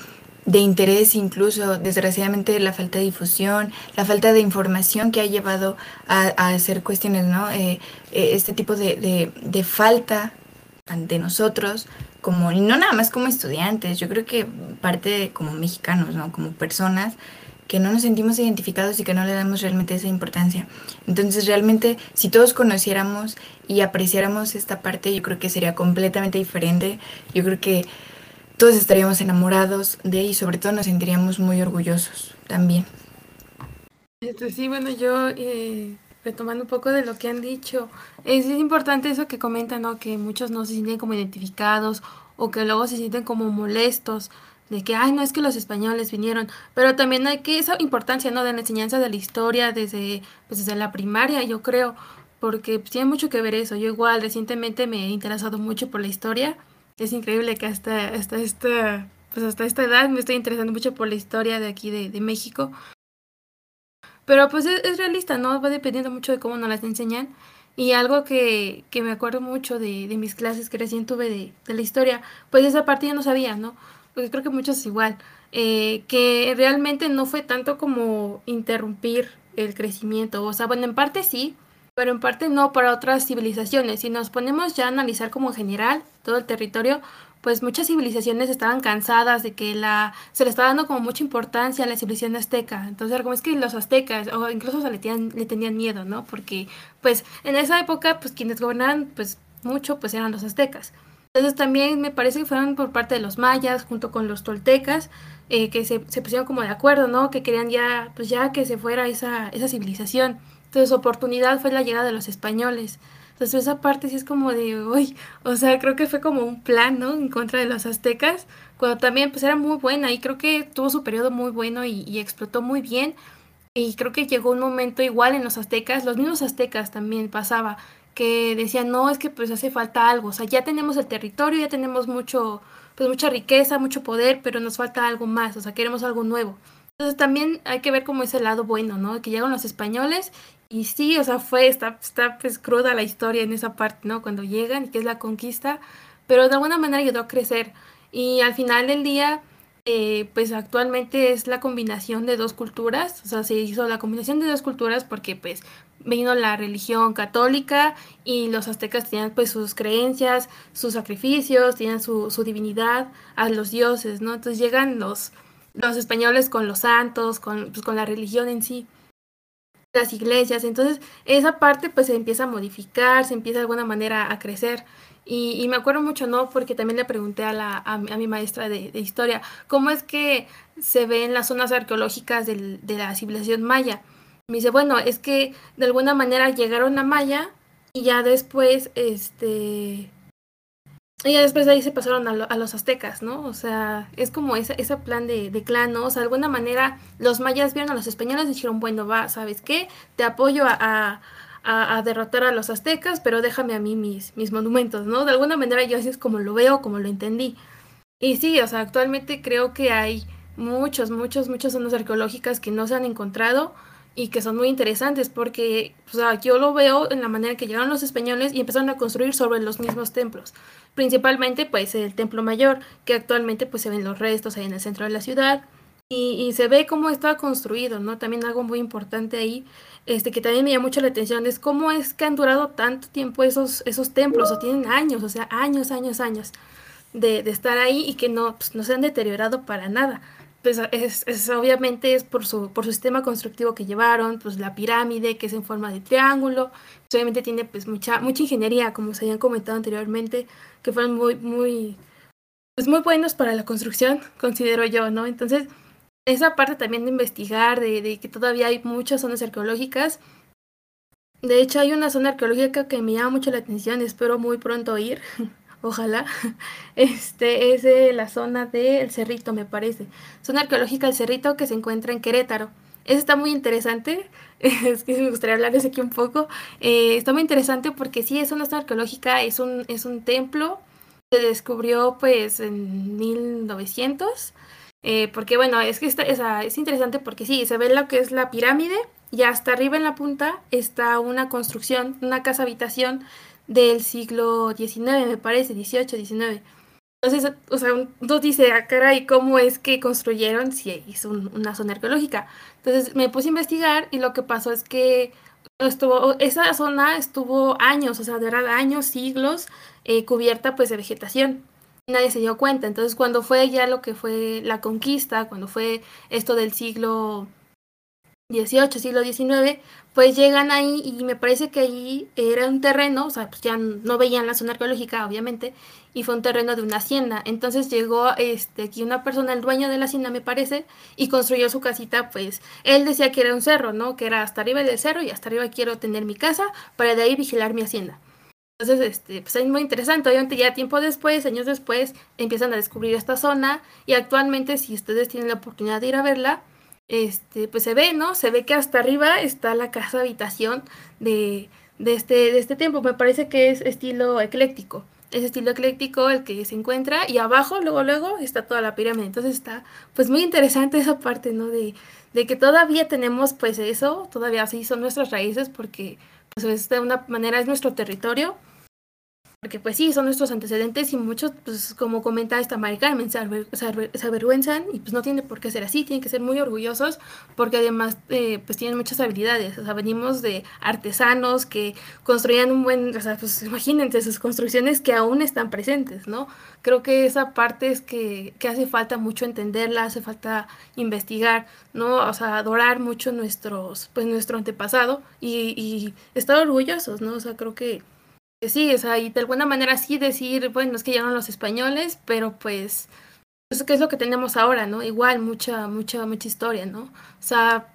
Speaker 3: de interés, incluso desgraciadamente la falta de difusión, la falta de información que ha llevado a, hacer cuestiones, ¿no? Eh, eh, este tipo de, de, falta ante nosotros, como, y no nada más como estudiantes, yo creo que parte como mexicanos, ¿no? Como personas que no nos sentimos identificados y que no le damos realmente esa importancia. Entonces, realmente, si todos conociéramos y apreciáramos esta parte, yo creo que sería completamente diferente. Yo creo que todos estaríamos enamorados de y sobre todo nos sentiríamos muy orgullosos también.
Speaker 6: Este, sí, bueno, yo eh, retomando un poco de lo que han dicho, es, importante eso que comentan, ¿no? Que muchos no se sienten como identificados o que luego se sienten como molestos de que, ay, no es que los españoles vinieron, pero también hay que esa importancia, ¿no? De la enseñanza de la historia desde, pues desde la primaria, yo creo, porque pues, tiene mucho que ver eso. Yo igual recientemente me he interesado mucho por la historia es increíble que hasta, hasta, esta, pues hasta esta edad me estoy interesando mucho por la historia de aquí de, de México. Pero pues es, realista, ¿no? Va dependiendo mucho de cómo nos las enseñan. Y algo que, que me acuerdo mucho de, de, mis clases que recién tuve de, de, la historia, pues esa parte ya no sabía, ¿no? Porque creo que muchos igual. Eh, que realmente no fue tanto como interrumpir el crecimiento. O sea, bueno, en parte sí, pero en parte no para otras civilizaciones. Si nos ponemos ya a analizar como en general todo el territorio, pues muchas civilizaciones estaban cansadas de que la se le estaba dando como mucha importancia a la civilización azteca. Entonces, como es que los aztecas o incluso se le, tenían, le tenían miedo, ¿no? Porque pues en esa época pues quienes gobernaban pues mucho pues eran los aztecas. Entonces también me parece que fueron por parte de los mayas junto con los toltecas eh, que se, se, pusieron como de acuerdo, ¿no? Que querían ya pues ya que se fuera esa, esa civilización. Entonces, oportunidad fue la llegada de los españoles. Entonces, esa parte sí es como de, uy, o sea, creo que fue como un plan, ¿no? En contra de los aztecas, cuando también, pues, era muy buena y creo que tuvo su periodo muy bueno y, y explotó muy bien. Y creo que llegó un momento igual en los aztecas, los mismos aztecas también pasaba, que decían, no, es que pues hace falta algo, o sea, ya tenemos el territorio, ya tenemos mucho, pues mucha riqueza, mucho poder, pero nos falta algo más, o sea, queremos algo nuevo. Entonces también hay que ver como ese lado bueno, ¿no? Que llegan los españoles y sí, o sea, fue, está, está pues cruda la historia en esa parte, ¿no? Cuando llegan y que es la conquista, pero de alguna manera ayudó a crecer. Y al final del día, eh, pues actualmente es la combinación de dos culturas, o sea, se hizo la combinación de dos culturas porque pues vino la religión católica y los aztecas tenían pues sus creencias, sus sacrificios, tenían su, su divinidad a los dioses, ¿no? Entonces llegan los, los españoles con los santos, con, pues, con la religión en sí las iglesias. Entonces, esa parte pues se empieza a modificar, se empieza de alguna manera a crecer. Y, me acuerdo mucho, ¿no? Porque también le pregunté a, la, a, mi maestra de, historia, ¿cómo es que se ven las zonas arqueológicas de la civilización maya? Me dice, bueno, es que de alguna manera llegaron a Maya y ya después, este... Y ya después de ahí se pasaron a, los aztecas, ¿no? O sea, es como ese, plan de, de clan, ¿no? O sea, de alguna manera los mayas vieron a los españoles y dijeron, bueno, va, ¿sabes qué? Te apoyo a a, derrotar a los aztecas, pero déjame a mí mis, mis monumentos, ¿no? De alguna manera yo así es como lo veo, como lo entendí. Y sí, o sea, actualmente creo que hay muchos, muchos, muchas zonas arqueológicas que no se han encontrado y que son muy interesantes porque, o sea, yo lo veo en la manera que llegaron los españoles y empezaron a construir sobre los mismos templos. Principalmente, pues, el Templo Mayor, que actualmente, pues, se ven los restos ahí en el centro de la ciudad y, se ve cómo está construido, ¿no? También algo muy importante ahí este, que también me llama mucho la atención es cómo es que han durado tanto tiempo esos, esos templos, o tienen años, o sea, años, años, años de, de estar ahí y que no, pues, no se han deteriorado para nada. Pues es, es, obviamente es por su, por su sistema constructivo que llevaron, pues la pirámide que es en forma de triángulo, pues, obviamente tiene pues mucha, mucha ingeniería, como se habían comentado anteriormente, que fueron muy, muy, pues muy buenos para la construcción, considero yo, ¿no? Entonces, esa parte también de investigar, de, que todavía hay muchas zonas arqueológicas. De hecho, hay una zona arqueológica que me llama mucho la atención, espero muy pronto ir, [LAUGHS] ojalá. [LAUGHS] Este es la zona del Cerrito, me parece. Zona arqueológica del Cerrito que se encuentra en Querétaro. Eso está muy interesante, [LAUGHS] es que me gustaría hablarles aquí un poco. Eh, está muy interesante porque sí, es una zona arqueológica, es un, es un templo, se descubrió pues en 1900 eh, porque bueno, es que es interesante porque sí, se ve lo que es la pirámide y hasta arriba en la punta está una construcción, una casa habitación del siglo XIX, me parece, XVIII, XIX. Entonces, o sea, uno dice, ah, caray, ¿cómo es que construyeron si es una zona arqueológica? Entonces me puse a investigar y lo que pasó es que estuvo, esa zona estuvo años, o sea, verdad años, siglos, eh, cubierta pues de vegetación nadie se dio cuenta. Entonces, cuando fue ya lo que fue la conquista, cuando fue esto del siglo XVIII, siglo XIX, pues llegan ahí y me parece que ahí era un terreno, o sea, pues ya no veían la zona arqueológica, obviamente, y fue un terreno de una hacienda. Entonces llegó este, aquí una persona, el dueño de la hacienda, me parece, y construyó su casita, pues él decía que era un cerro, ¿no? Que era hasta arriba del cerro y hasta arriba quiero tener mi casa para de ahí vigilar mi hacienda. Entonces, este, pues es muy interesante. Obviamente ya tiempo después, años después, empiezan a descubrir esta zona y actualmente si ustedes tienen la oportunidad de ir a verla, este, pues se ve, ¿no? Se ve que hasta arriba está la casa habitación de, de, este, de este templo. Me parece que es estilo ecléctico. Es estilo ecléctico el que se encuentra y abajo, luego, luego, está toda la pirámide. Entonces está, pues muy interesante esa parte, ¿no? De, de que todavía tenemos, pues eso, todavía así son nuestras raíces porque, pues de una manera es nuestro territorio porque pues sí, son nuestros antecedentes y muchos, pues como comenta esta Mari Carmen, se, avergüenzan y pues no tiene por qué ser así, tienen que ser muy orgullosos porque además eh, pues tienen muchas habilidades, o sea, venimos de artesanos que construían un buen, o sea, pues imagínense sus construcciones que aún están presentes, ¿no? Creo que esa parte es que, que hace falta mucho entenderla, hace falta investigar, ¿no? O sea, adorar mucho nuestros, pues nuestro antepasado y, y estar orgullosos, ¿no? O sea, creo que sí, o sea, y de alguna manera sí decir, bueno, es que llegaron los españoles, pero pues, eso que es lo que tenemos ahora, ¿no? Igual, mucha, mucha, mucha historia, ¿no? O sea,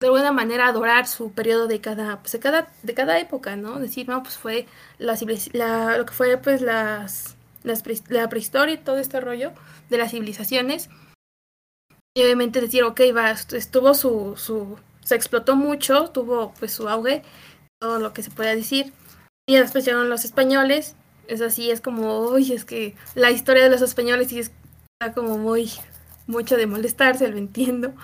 Speaker 6: de alguna manera adorar su periodo de cada, pues de cada, de cada época, ¿no? Decir, no, pues fue la, la lo que fue pues las, las la prehistoria y todo este rollo de las civilizaciones. Y obviamente decir, ok, va, estuvo su, su, se explotó mucho, tuvo pues su auge, todo lo que se pueda decir. Y después los españoles. Es así, es como, uy, es que la historia de los españoles sí está como muy, mucho de molestarse, lo entiendo.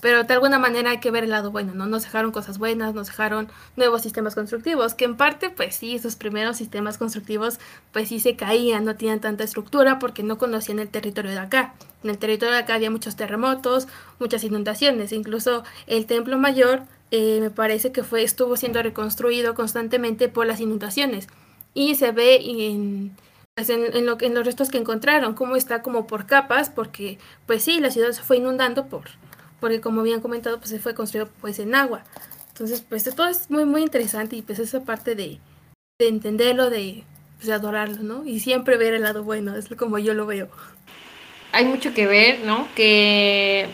Speaker 6: Pero de alguna manera hay que ver el lado bueno, ¿no? Nos dejaron cosas buenas, nos dejaron nuevos sistemas constructivos, que en parte, pues sí, esos primeros sistemas constructivos, pues sí se caían, no tenían tanta estructura porque no conocían el territorio de acá. En el territorio de acá había muchos terremotos, muchas inundaciones, incluso el templo mayor eh, me parece que fue, estuvo siendo reconstruido constantemente por las inundaciones. Y se ve en, pues en, lo, en los restos que encontraron, cómo está como por capas, porque pues sí, la ciudad se fue inundando por, porque como habían comentado, pues se fue construido pues en agua. Entonces, pues todo es muy, muy interesante y pues esa parte de, de entenderlo, de, pues adorarlo, ¿no? Y siempre ver el lado bueno, es como yo lo veo.
Speaker 2: Hay mucho que ver, ¿no? Que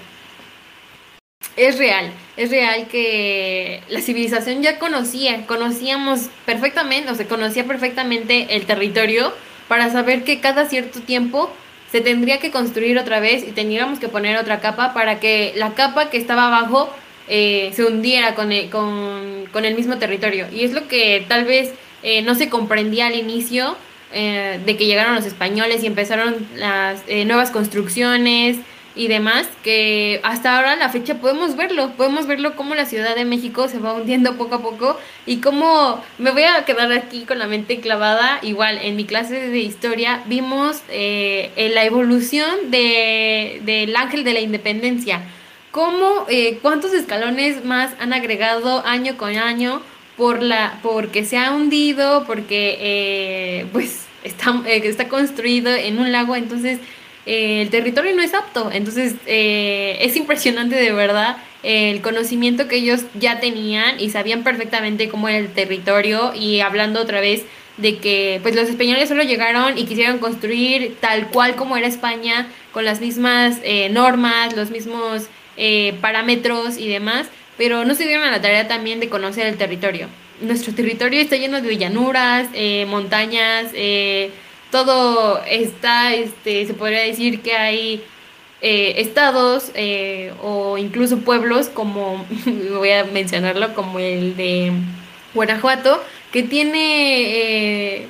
Speaker 2: es real, es real que la civilización ya conocía, conocíamos perfectamente, o se conocía perfectamente el territorio para saber que cada cierto tiempo se tendría que construir otra vez y tendríamos que poner otra capa para que la capa que estaba abajo eh, se hundiera con el, con, con el mismo territorio. Y es lo que tal vez eh, no se comprendía al inicio eh, de que llegaron los españoles y empezaron las nuevas construcciones y demás, que hasta ahora la fecha podemos verlo, podemos verlo como la Ciudad de México se va hundiendo poco a poco y cómo me voy a quedar aquí con la mente clavada, igual en mi clase de historia vimos eh, la evolución de, del ángel de la independencia, cómo, eh, cuántos escalones más han agregado año con año por la, porque se ha hundido, porque eh, pues está, está construido en un lago, entonces el territorio no es apto. Entonces eh, es impresionante de verdad el conocimiento que ellos ya tenían y sabían perfectamente cómo era el territorio y hablando otra vez de que pues los españoles solo llegaron y quisieron construir tal cual como era España con las mismas eh, normas, los mismos eh, parámetros y demás, pero no se dieron a la tarea también de conocer el territorio. Nuestro territorio está lleno de llanuras, montañas, todo está, este, se podría decir que hay eh, estados eh, o incluso pueblos como, [LAUGHS] voy a mencionarlo, como el de Guanajuato, que tiene, eh,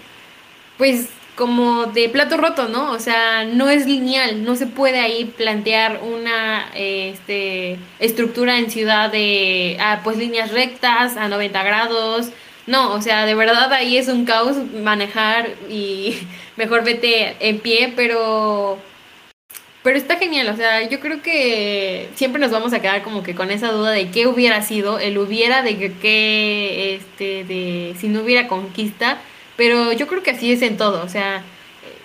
Speaker 2: pues, como de plato roto, ¿no? O sea, no es lineal, no se puede ahí plantear una este, estructura en ciudad de, ah, pues, líneas rectas a 90 grados, no, o sea, de verdad ahí es un caos manejar y [LAUGHS] mejor vete en pie, pero pero está genial, o sea, yo creo que siempre nos vamos a quedar como que con esa duda de qué hubiera sido, el hubiera de que, este de si no hubiera conquista, pero yo creo que así es en todo, o sea,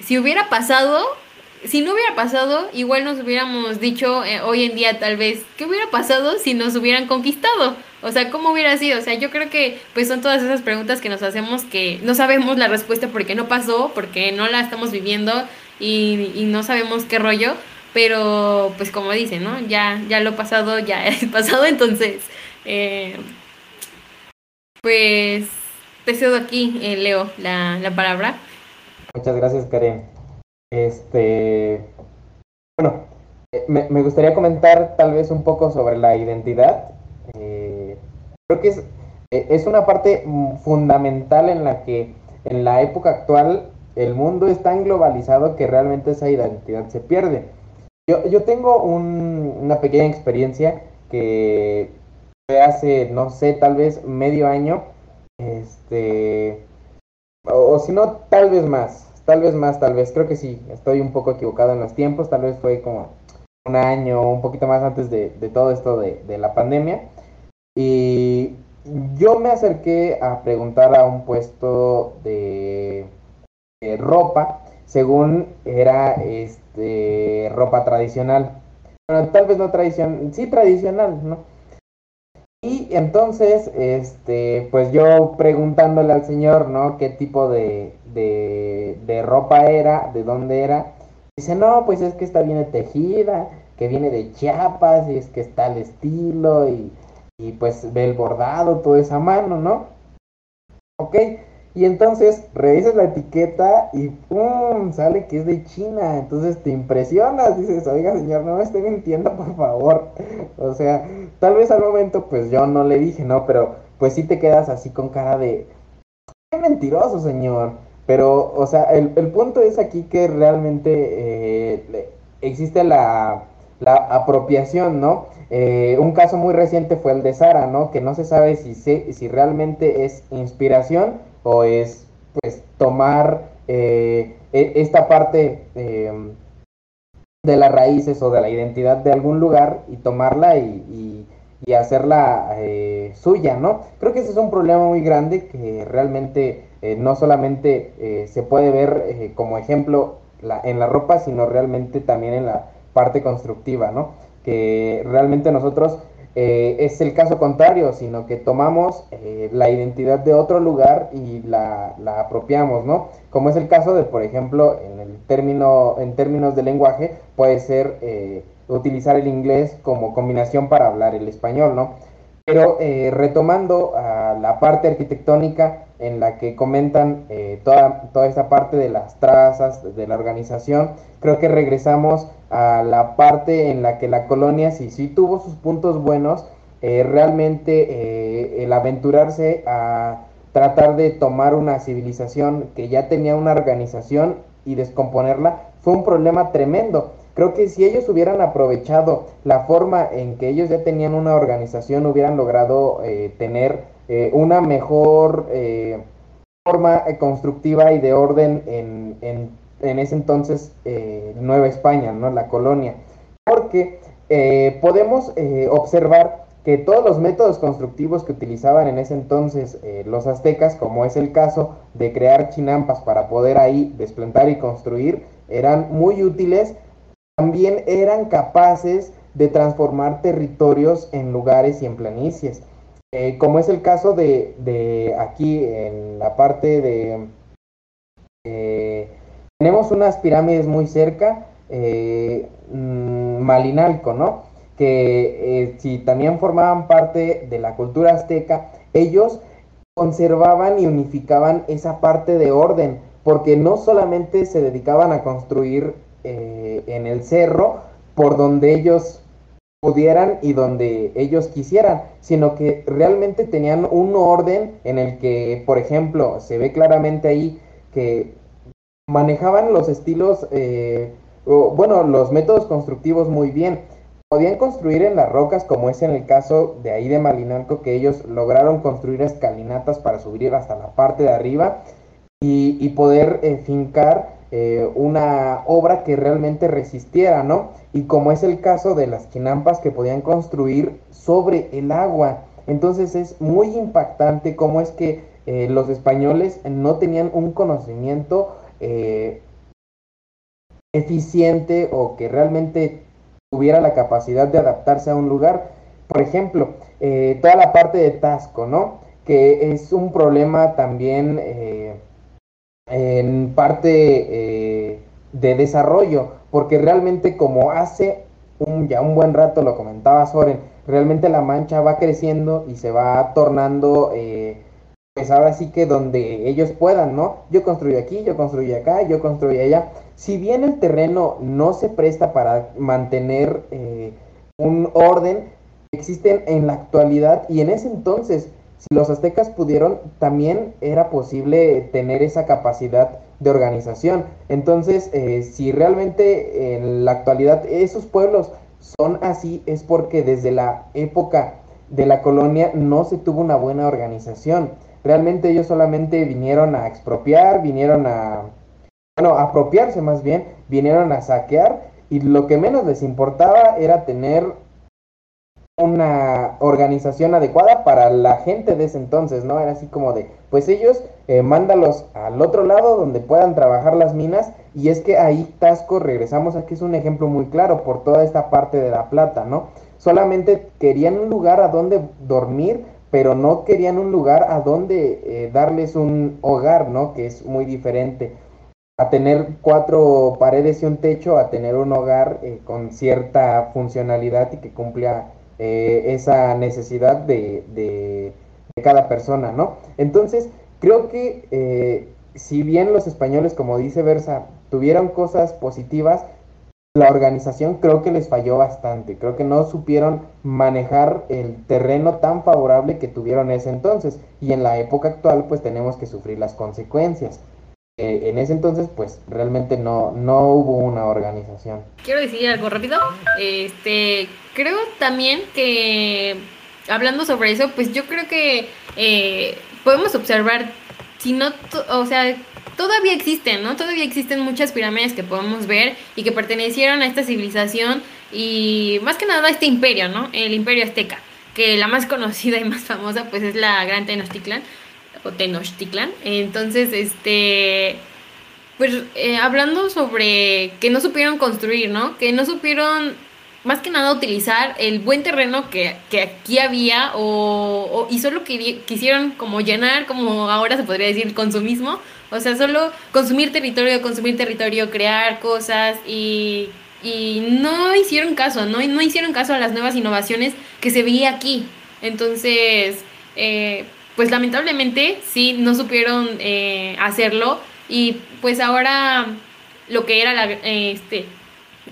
Speaker 2: si hubiera pasado, si no hubiera pasado, igual nos hubiéramos dicho eh, hoy en día tal vez, ¿qué hubiera pasado si nos hubieran conquistado? O sea, ¿cómo hubiera sido? O sea, yo creo que pues son todas esas preguntas que nos hacemos que no sabemos la respuesta porque no pasó, porque no la estamos viviendo y, no sabemos qué rollo, pero pues como dicen, ¿no? Ya, ya lo pasado, ya [LAUGHS] es pasado, entonces, eh, pues te cedo aquí, eh, Leo, la, la palabra.
Speaker 4: Muchas gracias, Karen. Este, bueno, eh, me, me, gustaría comentar tal vez un poco sobre la identidad. Creo que es, eh, es una parte mm, fundamental en la que en la época actual el mundo es tan globalizado que realmente esa identidad se pierde. Yo, yo tengo un, una pequeña experiencia que fue hace, no sé, tal vez medio año, este, o si no, tal vez más tal vez más, tal vez, creo que sí, estoy un poco equivocado en los tiempos, tal vez fue como un año, un poquito más antes de, todo esto de, la pandemia. Y yo me acerqué a preguntar a un puesto de, ropa, según era este ropa tradicional. Bueno, tal vez no tradicional, sí tradicional, ¿no? Y entonces, este, pues yo preguntándole al señor, ¿no? ¿Qué tipo de, de, ropa era, de dónde era. Dice, no, pues es que está bien tejida, que viene de Chiapas y es que está el estilo y, y pues ve el bordado, toda esa mano, ¿no? Ok, y entonces revisas la etiqueta y ¡pum! sale que es de China. Entonces te impresionas, dices, oiga señor, no me esté mintiendo, por favor. O sea, tal vez al momento pues yo no le dije, ¿no? Pero pues sí te quedas así con cara de... ¡Qué mentiroso, señor! Pero, o sea, el, el punto es aquí que realmente eh, existe la, la, apropiación, ¿no? Eh, un caso muy reciente fue el de Sara, ¿no? Que no se sabe si, se, si realmente es inspiración o es, pues, tomar eh, e, esta parte de las raíces o de la identidad de algún lugar y tomarla y, y, y hacerla suya, ¿no? Creo que ese es un problema muy grande que realmente eh, no solamente eh, se puede ver eh, como ejemplo en la ropa, sino realmente también en la parte constructiva, ¿no? Que realmente nosotros eh, es el caso contrario, sino que tomamos eh, la identidad de otro lugar y la, la, apropiamos, ¿no? Como es el caso de, por ejemplo, en el término, en términos de lenguaje, puede ser eh, utilizar el inglés como combinación para hablar el español, ¿no? Pero retomando a la parte arquitectónica en la que comentan toda, toda esa parte de las trazas, de la organización, creo que regresamos a la parte en la que la colonia sí, sí tuvo sus puntos buenos, eh, realmente eh, el aventurarse a tratar de tomar una civilización que ya tenía una organización y descomponerla fue un problema tremendo. Creo que si ellos hubieran aprovechado la forma en que ellos ya tenían una organización, hubieran logrado eh, tener una mejor forma constructiva y de orden en, en en ese entonces eh, Nueva España, ¿no? la colonia, porque eh, podemos eh, observar que todos los métodos constructivos que utilizaban en ese entonces los aztecas, como es el caso de crear chinampas para poder ahí desplantar y construir, eran muy útiles, también eran capaces de transformar territorios en lugares y en planicies, como es el caso de, de, aquí en la parte de tenemos unas pirámides muy cerca, eh, mm, Malinalco, ¿no? Que eh, si también formaban parte de la cultura azteca, ellos conservaban y unificaban esa parte de orden, porque no solamente se dedicaban a construir eh, en el cerro por donde ellos pudieran y donde ellos quisieran, sino que realmente tenían un orden en el que, por ejemplo, se ve claramente ahí que manejaban los estilos, eh, bueno, los métodos constructivos muy bien. Podían construir en las rocas, como es en el caso de ahí de Malinalco, que ellos lograron construir escalinatas para subir hasta la parte de arriba y, poder eh, fincar eh, una obra que realmente resistiera, ¿no? Y como es el caso de las quinampas que podían construir sobre el agua. Entonces es muy impactante cómo es que los españoles no tenían un conocimiento eh, eficiente o que realmente tuviera la capacidad de adaptarse a un lugar. Por ejemplo, eh, toda la parte de Tasco, ¿no? Que es un problema también eh, en parte de desarrollo, porque realmente como hace un, ya un buen rato lo comentaba Soren, realmente la mancha va creciendo y se va tornando pues ahora sí que donde ellos puedan, ¿no? Yo construyo aquí, yo construyo acá, yo construyo allá. Si bien el terreno no se presta para mantener eh, un orden, existen en la actualidad y en ese entonces, si los aztecas pudieron, también era posible tener esa capacidad de organización. Entonces, eh, si realmente en la actualidad esos pueblos son así, es porque desde la época de la colonia no se tuvo una buena organización Realmente ellos solamente vinieron a expropiar, vinieron a, bueno, a apropiarse más bien, vinieron a saquear y lo que menos les importaba era tener una organización adecuada para la gente de ese entonces, ¿no? Era así como de, pues ellos eh, mándalos al otro lado donde puedan trabajar las minas y es que ahí Tasco, regresamos aquí, es un ejemplo muy claro por toda esta parte de la plata, ¿no? Solamente querían un lugar a donde dormir pero no querían un lugar a donde eh, darles un hogar, ¿no? Que es muy diferente a tener cuatro paredes y un techo, a tener un hogar eh, con cierta funcionalidad y que cumpla eh, esa necesidad de, de, cada persona, ¿no? Entonces, creo que si bien los españoles, como dice Versa, tuvieron cosas positivas, la organización creo que les falló bastante. Creo que no supieron manejar el terreno tan favorable que tuvieron ese entonces. Y en la época actual, pues tenemos que sufrir las consecuencias. Eh, en ese entonces, pues realmente no, no hubo una organización.
Speaker 2: Quiero decir algo rápido. Este, creo también que hablando sobre eso, pues yo creo que eh, podemos observar, si no, o sea, todavía existen, ¿no? Todavía existen muchas pirámides que podemos ver y que pertenecieron a esta civilización y más que nada a este imperio, ¿no? El imperio azteca, que la más [LAUGHS] conocida y más famosa pues es la Gran Tenochtitlan o Tenochtitlan. Entonces, este pues eh, hablando sobre que no supieron construir, ¿no? Que no supieron más que nada utilizar el buen terreno que, aquí había o, y solo que, quisieron como llenar, como ahora se podría decir, consumismo. O sea, solo consumir territorio, consumir territorio, crear cosas y, y no hicieron caso, ¿no? no hicieron caso a las nuevas innovaciones que se veía aquí. Entonces, eh, pues lamentablemente sí, no supieron eh, hacerlo y pues ahora lo que era la, este,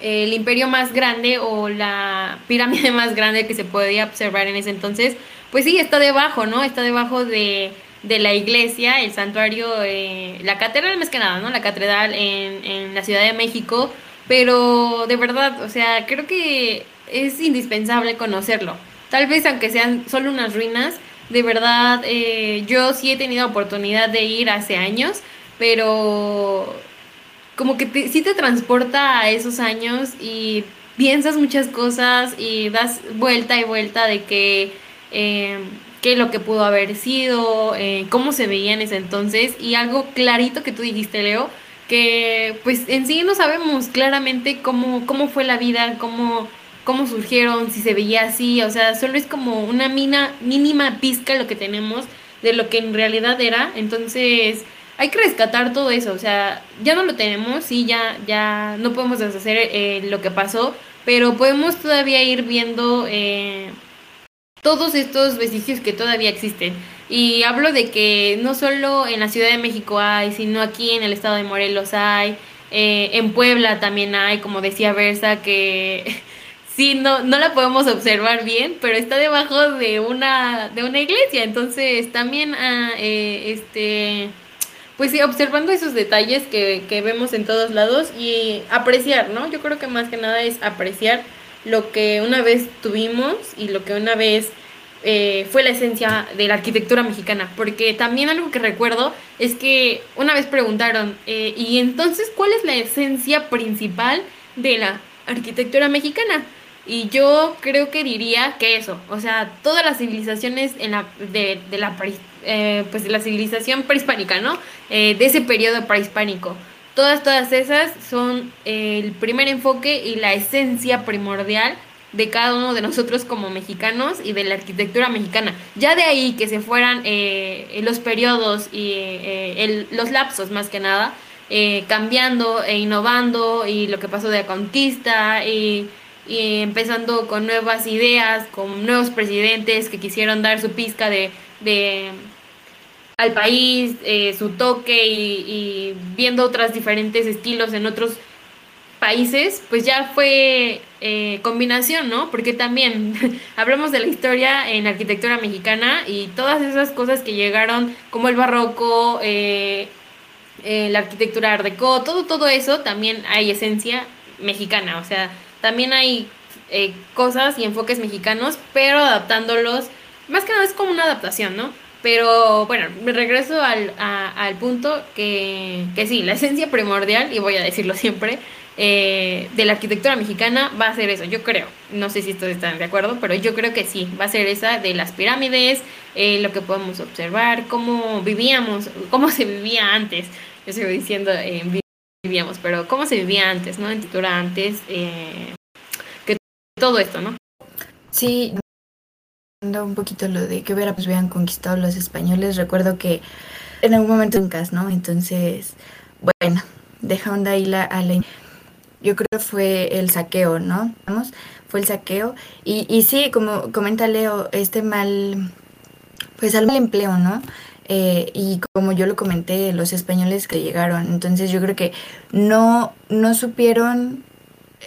Speaker 2: el imperio más grande o la pirámide [LAUGHS] más grande que se podía observar en ese entonces, pues sí, está debajo, ¿no? Está debajo de, de la iglesia, el santuario, eh, la catedral más que nada, ¿no? La catedral en, en la Ciudad de México, pero de verdad, o sea, creo que es indispensable conocerlo. Tal vez aunque sean solo unas ruinas, de verdad, eh, yo sí he tenido oportunidad de ir hace años, pero como que te, sí te transporta a esos años y piensas muchas cosas y das vuelta y vuelta de que eh, qué lo que pudo haber sido, eh, cómo se veía en ese entonces. Y algo clarito que tú dijiste, Leo, que pues en sí no sabemos claramente cómo, cómo fue la vida, cómo, cómo surgieron, si se veía así, o sea, solo es como una mina, mínima pizca lo que tenemos de lo que en realidad era, entonces hay que rescatar todo eso, o sea, ya no lo tenemos, sí, ya, ya no podemos deshacer eh, lo que pasó, pero podemos todavía ir viendo eh, todos estos vestigios que todavía existen. Y hablo de que no solo en la Ciudad de México hay, sino aquí en el estado de Morelos hay, eh, en Puebla también hay, como decía Versa, que [LAUGHS] sí, no, no la podemos observar bien, pero está debajo de una, de una iglesia, entonces también ah, este pues sí, observando esos detalles que, que vemos en todos lados y apreciar, ¿no? Yo creo que más que nada es apreciar lo que una vez tuvimos y lo que una vez eh, fue la esencia de la arquitectura mexicana. Porque también algo que recuerdo es que una vez preguntaron, eh, ¿y entonces cuál es la esencia principal de la arquitectura mexicana? Y yo creo que diría que eso, o sea, todas las civilizaciones en la, de, de la eh, pues de la civilización prehispánica, ¿no? Eh, de ese periodo prehispánico. Todas, todas esas son el primer enfoque y la esencia primordial de cada uno de nosotros como mexicanos y de la arquitectura mexicana. Ya de ahí que se fueran eh, los periodos y los lapsos más que nada, cambiando e innovando y lo que pasó de la conquista y, y, empezando con nuevas ideas, con nuevos presidentes que quisieron dar su pizca de, de al país, eh, su toque y, viendo otros diferentes estilos en otros países, pues ya fue eh, combinación, ¿no? Porque también [LAUGHS] hablamos de la historia en arquitectura mexicana y todas esas cosas que llegaron, como el barroco, eh, la arquitectura art deco, todo, todo eso también hay esencia mexicana, o sea, también hay cosas y enfoques mexicanos, pero adaptándolos, más que nada es como una adaptación, ¿no? Pero bueno, me regreso al, al punto que, que, sí, la esencia primordial, y voy a decirlo siempre, eh, de la arquitectura mexicana va a ser eso, yo creo. No sé si ustedes están de acuerdo, pero yo creo que sí, va a ser esa de las pirámides, eh, lo que podemos observar, cómo vivíamos, cómo se vivía antes. Yo sigo diciendo eh, vivíamos, pero cómo se vivía antes, ¿no? En Titura antes, que todo esto, ¿no?
Speaker 3: Sí, un poquito lo de que pues habían conquistado los españoles, recuerdo que en algún momento incas, ¿no? Entonces, bueno, dejando ahí la, a la yo creo que fue el saqueo, ¿no? Vamos, fue el saqueo y, y sí, como comenta Leo, este mal pues al mal empleo, ¿no? Eh, y como yo lo comenté, los españoles que llegaron, entonces yo creo que no, no supieron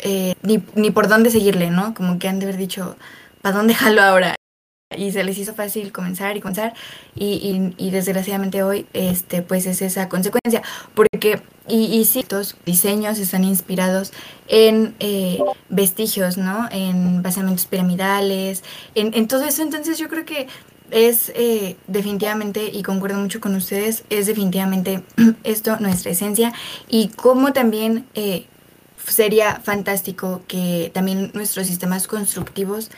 Speaker 3: eh, ni, ni por dónde seguirle, ¿no? Como que han de haber dicho, ¿para dónde jalo ahora? y se les hizo fácil comenzar y comenzar y, y, desgraciadamente hoy este pues es esa consecuencia porque y, y sí, estos diseños están inspirados en eh, vestigios, ¿no? En basamentos piramidales, en, en, todo eso. Entonces yo creo que es eh, definitivamente, y concuerdo mucho con ustedes, es definitivamente [CLEARS THROAT] esto nuestra esencia y como también eh, sería fantástico que también nuestros sistemas constructivos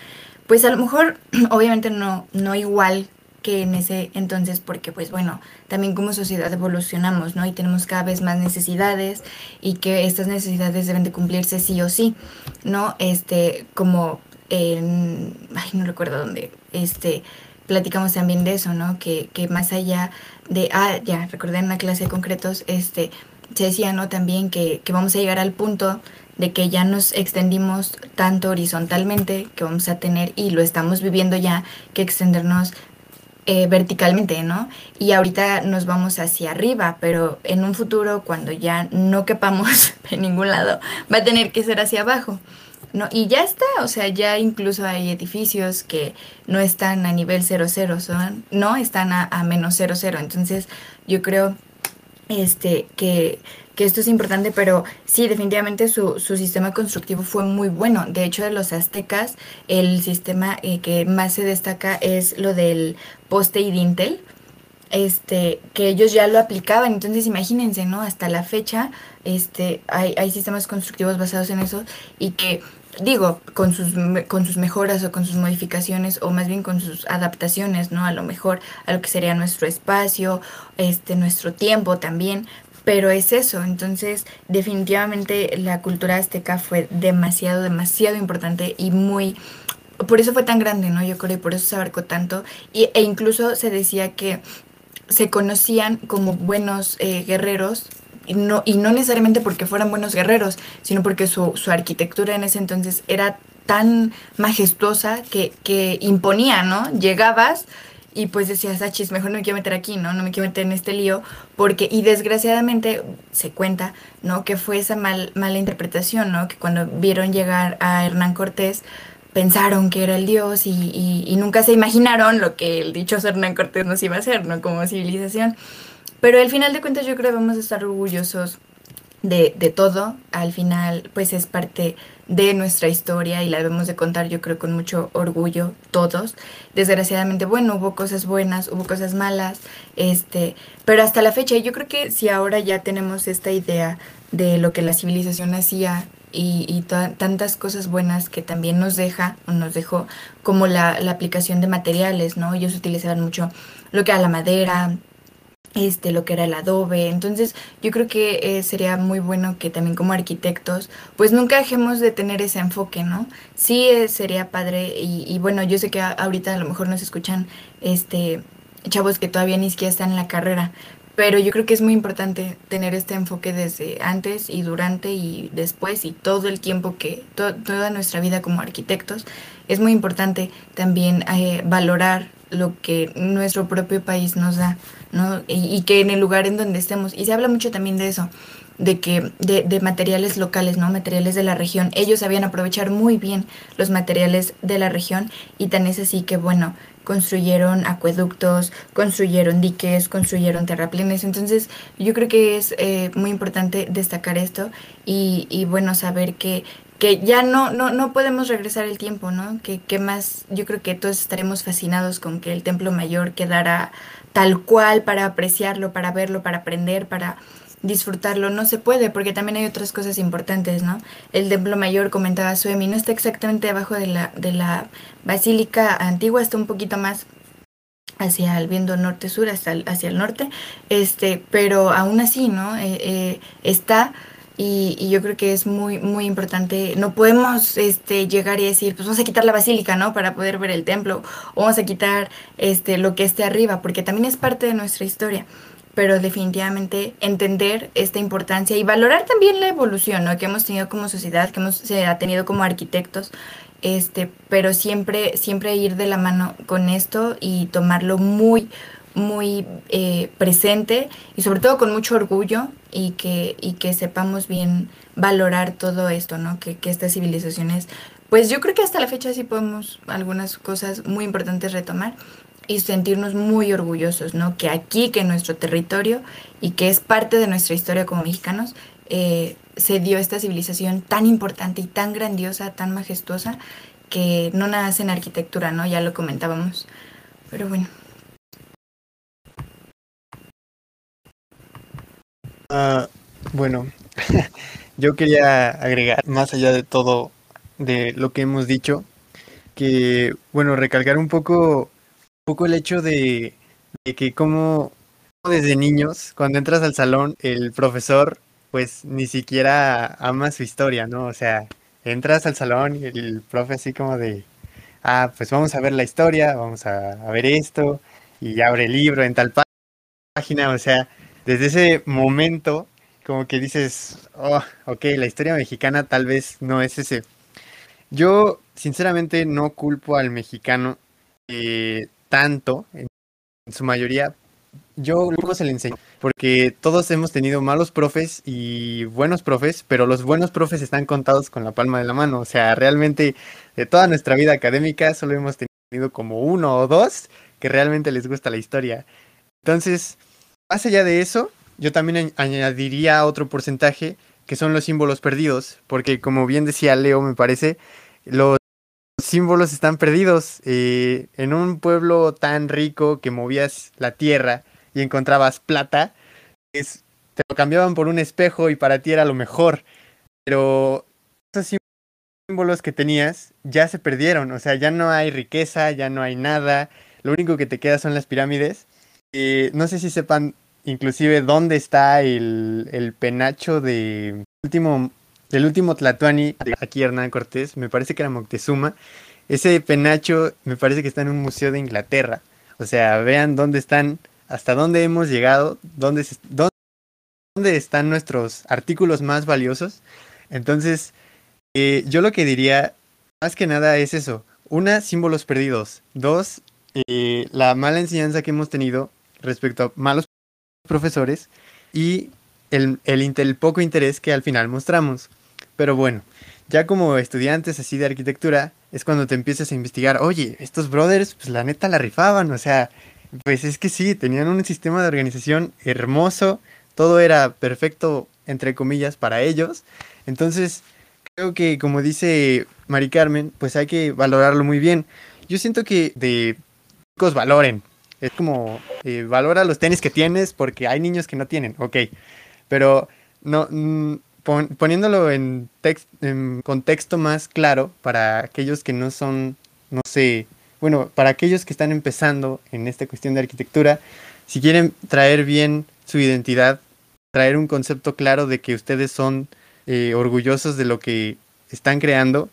Speaker 3: pues a lo mejor, [CLEARS THROAT] obviamente no, no igual que en ese entonces, porque pues bueno, también como sociedad evolucionamos, ¿no? Y tenemos cada vez más necesidades y que estas necesidades deben de cumplirse sí o sí, ¿no? Este, como en, ay, no recuerdo dónde, este, platicamos también de eso, ¿no? Que, que más allá de, ah, ya, recordé en una clase de concretos, este, se decía, ¿no? También que, que vamos a llegar al punto de que ya nos extendimos tanto horizontalmente que vamos a tener, y lo estamos viviendo ya, que extendernos eh, verticalmente, ¿no? Y ahorita nos vamos hacia arriba, pero en un futuro, cuando ya no quepamos [LAUGHS] en ningún lado, va a tener que ser hacia abajo. ¿No? Y ya está, o sea, ya incluso hay edificios que no están a nivel 00, son, no están a, a menos 00. Entonces, yo creo este, que, que esto es importante, pero sí, definitivamente su, su, sistema constructivo fue muy bueno. De hecho, de los aztecas, el sistema eh, que más se destaca es lo del poste y dintel, este, que ellos ya lo aplicaban. Entonces, imagínense, ¿no? Hasta la fecha, este, hay, hay sistemas constructivos basados en eso y que digo, con sus, con sus mejoras o con sus modificaciones o más bien con sus adaptaciones, ¿no? A lo mejor a lo que sería nuestro espacio, este, nuestro tiempo también, pero es eso, entonces definitivamente la cultura azteca fue demasiado, demasiado importante y muy, por eso fue tan grande, ¿no? Yo creo, y por eso se abarcó tanto, y, e incluso se decía que se conocían como buenos eh, guerreros, y no, y no necesariamente porque fueran buenos guerreros, sino porque su, su arquitectura en ese entonces era tan majestuosa que, que imponía, ¿no? Llegabas y pues decías, ah, chis, mejor no me quiero meter aquí, ¿no? No me quiero meter en este lío, porque, y desgraciadamente se cuenta, ¿no? Que fue esa mal, mala interpretación, ¿no? Que cuando vieron llegar a Hernán Cortés, pensaron que era el dios y, y, y nunca se imaginaron lo que el dichoso Hernán Cortés nos iba a hacer, ¿no? Como civilización. Pero al final de cuentas yo creo que vamos a estar orgullosos de, de todo. Al final, pues es parte de nuestra historia y la debemos de contar yo creo con mucho orgullo todos. Desgraciadamente, bueno, hubo cosas buenas, hubo cosas malas, este, pero hasta la fecha yo creo que si ahora ya tenemos esta idea de lo que la civilización hacía y, y tantas cosas buenas que también nos deja o nos dejó, como la, la aplicación de materiales, ¿no? Ellos utilizaban mucho lo que era la madera, este, lo que era el adobe. Entonces, yo creo que eh, sería muy bueno que también como arquitectos, pues nunca dejemos de tener ese enfoque, ¿no? Sí eh, sería padre y, bueno, yo sé que ahorita a lo mejor nos escuchan este chavos que todavía ni siquiera están en la carrera, pero yo creo que es muy importante tener este enfoque desde antes y durante y después y todo el tiempo que, to toda nuestra vida como arquitectos, es muy importante también eh, valorar lo que nuestro propio país nos da, ¿no? Y, que en el lugar en donde estemos, y se habla mucho también de eso, de que de, de, materiales locales, ¿no? Materiales de la región. Ellos sabían aprovechar muy bien los materiales de la región y tan es así que, bueno, construyeron acueductos, construyeron diques, construyeron terraplenes. Entonces, yo creo que es eh, muy importante destacar esto y, y bueno, saber que que ya no, no, no podemos regresar el tiempo, ¿no? Que, que más, yo creo que todos estaremos fascinados con que el templo mayor quedara tal cual para apreciarlo, para verlo, para aprender, para disfrutarlo. No se puede, porque también hay otras cosas importantes, ¿no? El templo mayor, comentaba Suemi, no está exactamente abajo de la, de la basílica antigua, está un poquito más hacia el viento norte-sur, hasta el, hacia el norte, este, pero aún así, ¿no? Eh, eh, está y, yo creo que es muy, muy importante. No podemos este, llegar y decir, pues vamos a quitar la basílica, ¿no? Para poder ver el templo. O vamos a quitar este, lo que esté arriba, porque también es parte de nuestra historia. Pero definitivamente entender esta importancia y valorar también la evolución, ¿no? Que hemos tenido como sociedad, que hemos se ha tenido como arquitectos. Este, pero siempre, siempre ir de la mano con esto y tomarlo muy, muy eh, presente y sobre todo con mucho orgullo y que, y que sepamos bien valorar todo esto, ¿no? Que, que estas civilizaciones, pues yo creo que hasta la fecha sí podemos algunas cosas muy importantes retomar y sentirnos muy orgullosos, ¿no? Que aquí, que en nuestro territorio y que es parte de nuestra historia como mexicanos, eh, se dio esta civilización tan importante y tan grandiosa, tan majestuosa, que no nace en arquitectura, ¿no? Ya lo comentábamos. Pero bueno.
Speaker 5: Uh, bueno, [LAUGHS] yo quería agregar, más allá de todo de lo que hemos dicho, que, bueno, recalcar un poco poco el hecho de, de que como desde niños, cuando entras al salón, el profesor pues ni siquiera ama su historia, ¿no? O sea, entras al salón y el profe así como de, ah, pues vamos a ver la historia, vamos a, a ver esto, y abre el libro en tal página, o sea, desde ese momento como que dices, oh, ok, la historia mexicana tal vez no es ese. Yo, sinceramente, no culpo al mexicano eh, tanto, en, su mayoría. Yo luego se le enseño, porque todos hemos tenido malos profes y buenos profes, pero los buenos profes están contados con la palma de la mano. O sea, realmente de toda nuestra vida académica solo hemos tenido como uno o dos que realmente les gusta la historia. Entonces, más allá de eso, yo también añadiría otro porcentaje que son los símbolos perdidos, porque como bien decía Leo, me parece, los símbolos están perdidos. Eh, en un pueblo tan rico que movías la tierra y encontrabas plata, es, te lo cambiaban por un espejo y para ti era lo mejor. Pero esos símbolos que tenías ya se perdieron, o sea, ya no hay riqueza, ya no hay nada, lo único que te queda son las pirámides. Eh, no sé si sepan inclusive dónde está el, penacho de último, del último Tlatuani, aquí Hernán Cortés, me parece que era Moctezuma. Ese penacho me parece que está en un museo de Inglaterra. O sea, vean dónde están, hasta dónde hemos llegado, dónde, dónde están nuestros artículos más valiosos. Entonces, eh, yo lo que diría, más que nada, es eso. Una, símbolos perdidos. Dos, eh, la mala enseñanza que hemos tenido respecto a malos profesores y el, el, poco interés que al final mostramos. Pero bueno, ya como estudiantes así de arquitectura, es cuando te empiezas a investigar, oye, estos brothers, pues la neta la rifaban, o sea, pues es que sí, tenían un sistema de organización hermoso, todo era perfecto, entre comillas, para ellos. Entonces, creo que como dice Mari Carmen, pues hay que valorarlo muy bien. Yo siento que de chicos valoren, es como, eh, valora los tenis que tienes porque hay niños que no tienen, ok. Pero no, mm, poniéndolo en, en contexto más claro para aquellos que no son, no sé, bueno, para aquellos que están empezando en esta cuestión de arquitectura, si quieren traer bien su identidad, traer un concepto claro de que ustedes son eh, orgullosos de lo que están creando,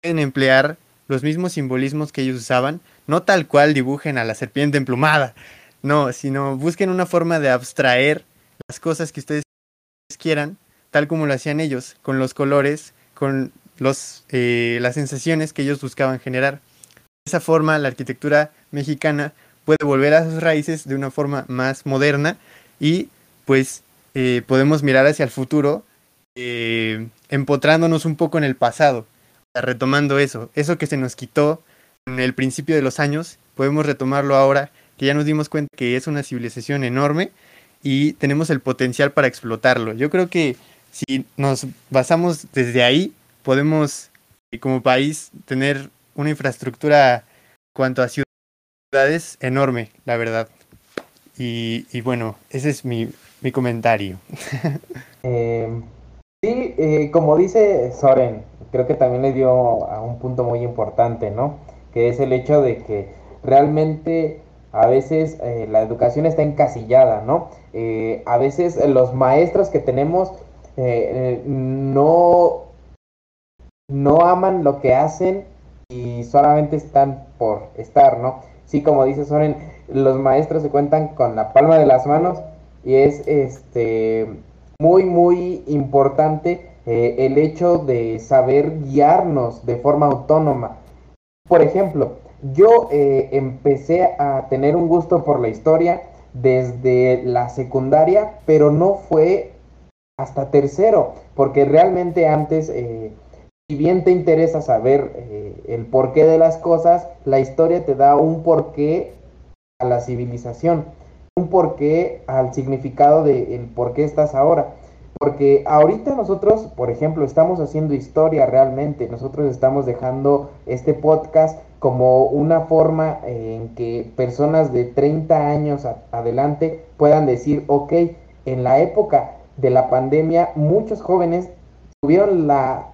Speaker 5: pueden emplear los mismos simbolismos que ellos usaban, no tal cual dibujen a la serpiente emplumada, no, sino busquen una forma de abstraer las cosas que ustedes quieran, tal como lo hacían ellos, con los colores, con los, eh, las sensaciones que ellos buscaban generar. De esa forma, la arquitectura mexicana puede volver a sus raíces de una forma más moderna y pues eh, podemos mirar hacia el futuro eh, empotrándonos un poco en el pasado, retomando eso, eso que se nos quitó en el principio de los años, podemos retomarlo ahora que ya nos dimos cuenta que es una civilización enorme y tenemos el potencial para explotarlo. Yo creo que si nos basamos desde ahí, podemos eh, como país tener una infraestructura cuanto a ciudades enorme, la verdad. Y, bueno, ese es mi, comentario. [LAUGHS]
Speaker 4: Eh, sí, eh, como dice Soren, creo que también le dio a un punto muy importante, ¿no? Que es el hecho de que realmente a veces eh, la educación está encasillada, ¿no? Eh, a veces los maestros que tenemos eh, no, no aman lo que hacen y solamente están por estar, ¿no? Sí, como dice Soren, los maestros se cuentan con la palma de las manos y es este muy, muy importante el hecho de saber guiarnos de forma autónoma por ejemplo, yo eh, empecé a tener un gusto por la historia desde la secundaria, pero no fue hasta tercero, porque realmente antes, eh, si bien te interesa saber eh, el porqué de las cosas, la historia te da un porqué a la civilización, un porqué al significado de el por qué estás ahora. Porque ahorita nosotros, por ejemplo, estamos haciendo historia realmente. Nosotros estamos dejando este podcast como una forma en que personas de 30 años adelante puedan decir, ok, en la época de la pandemia muchos jóvenes tuvieron la,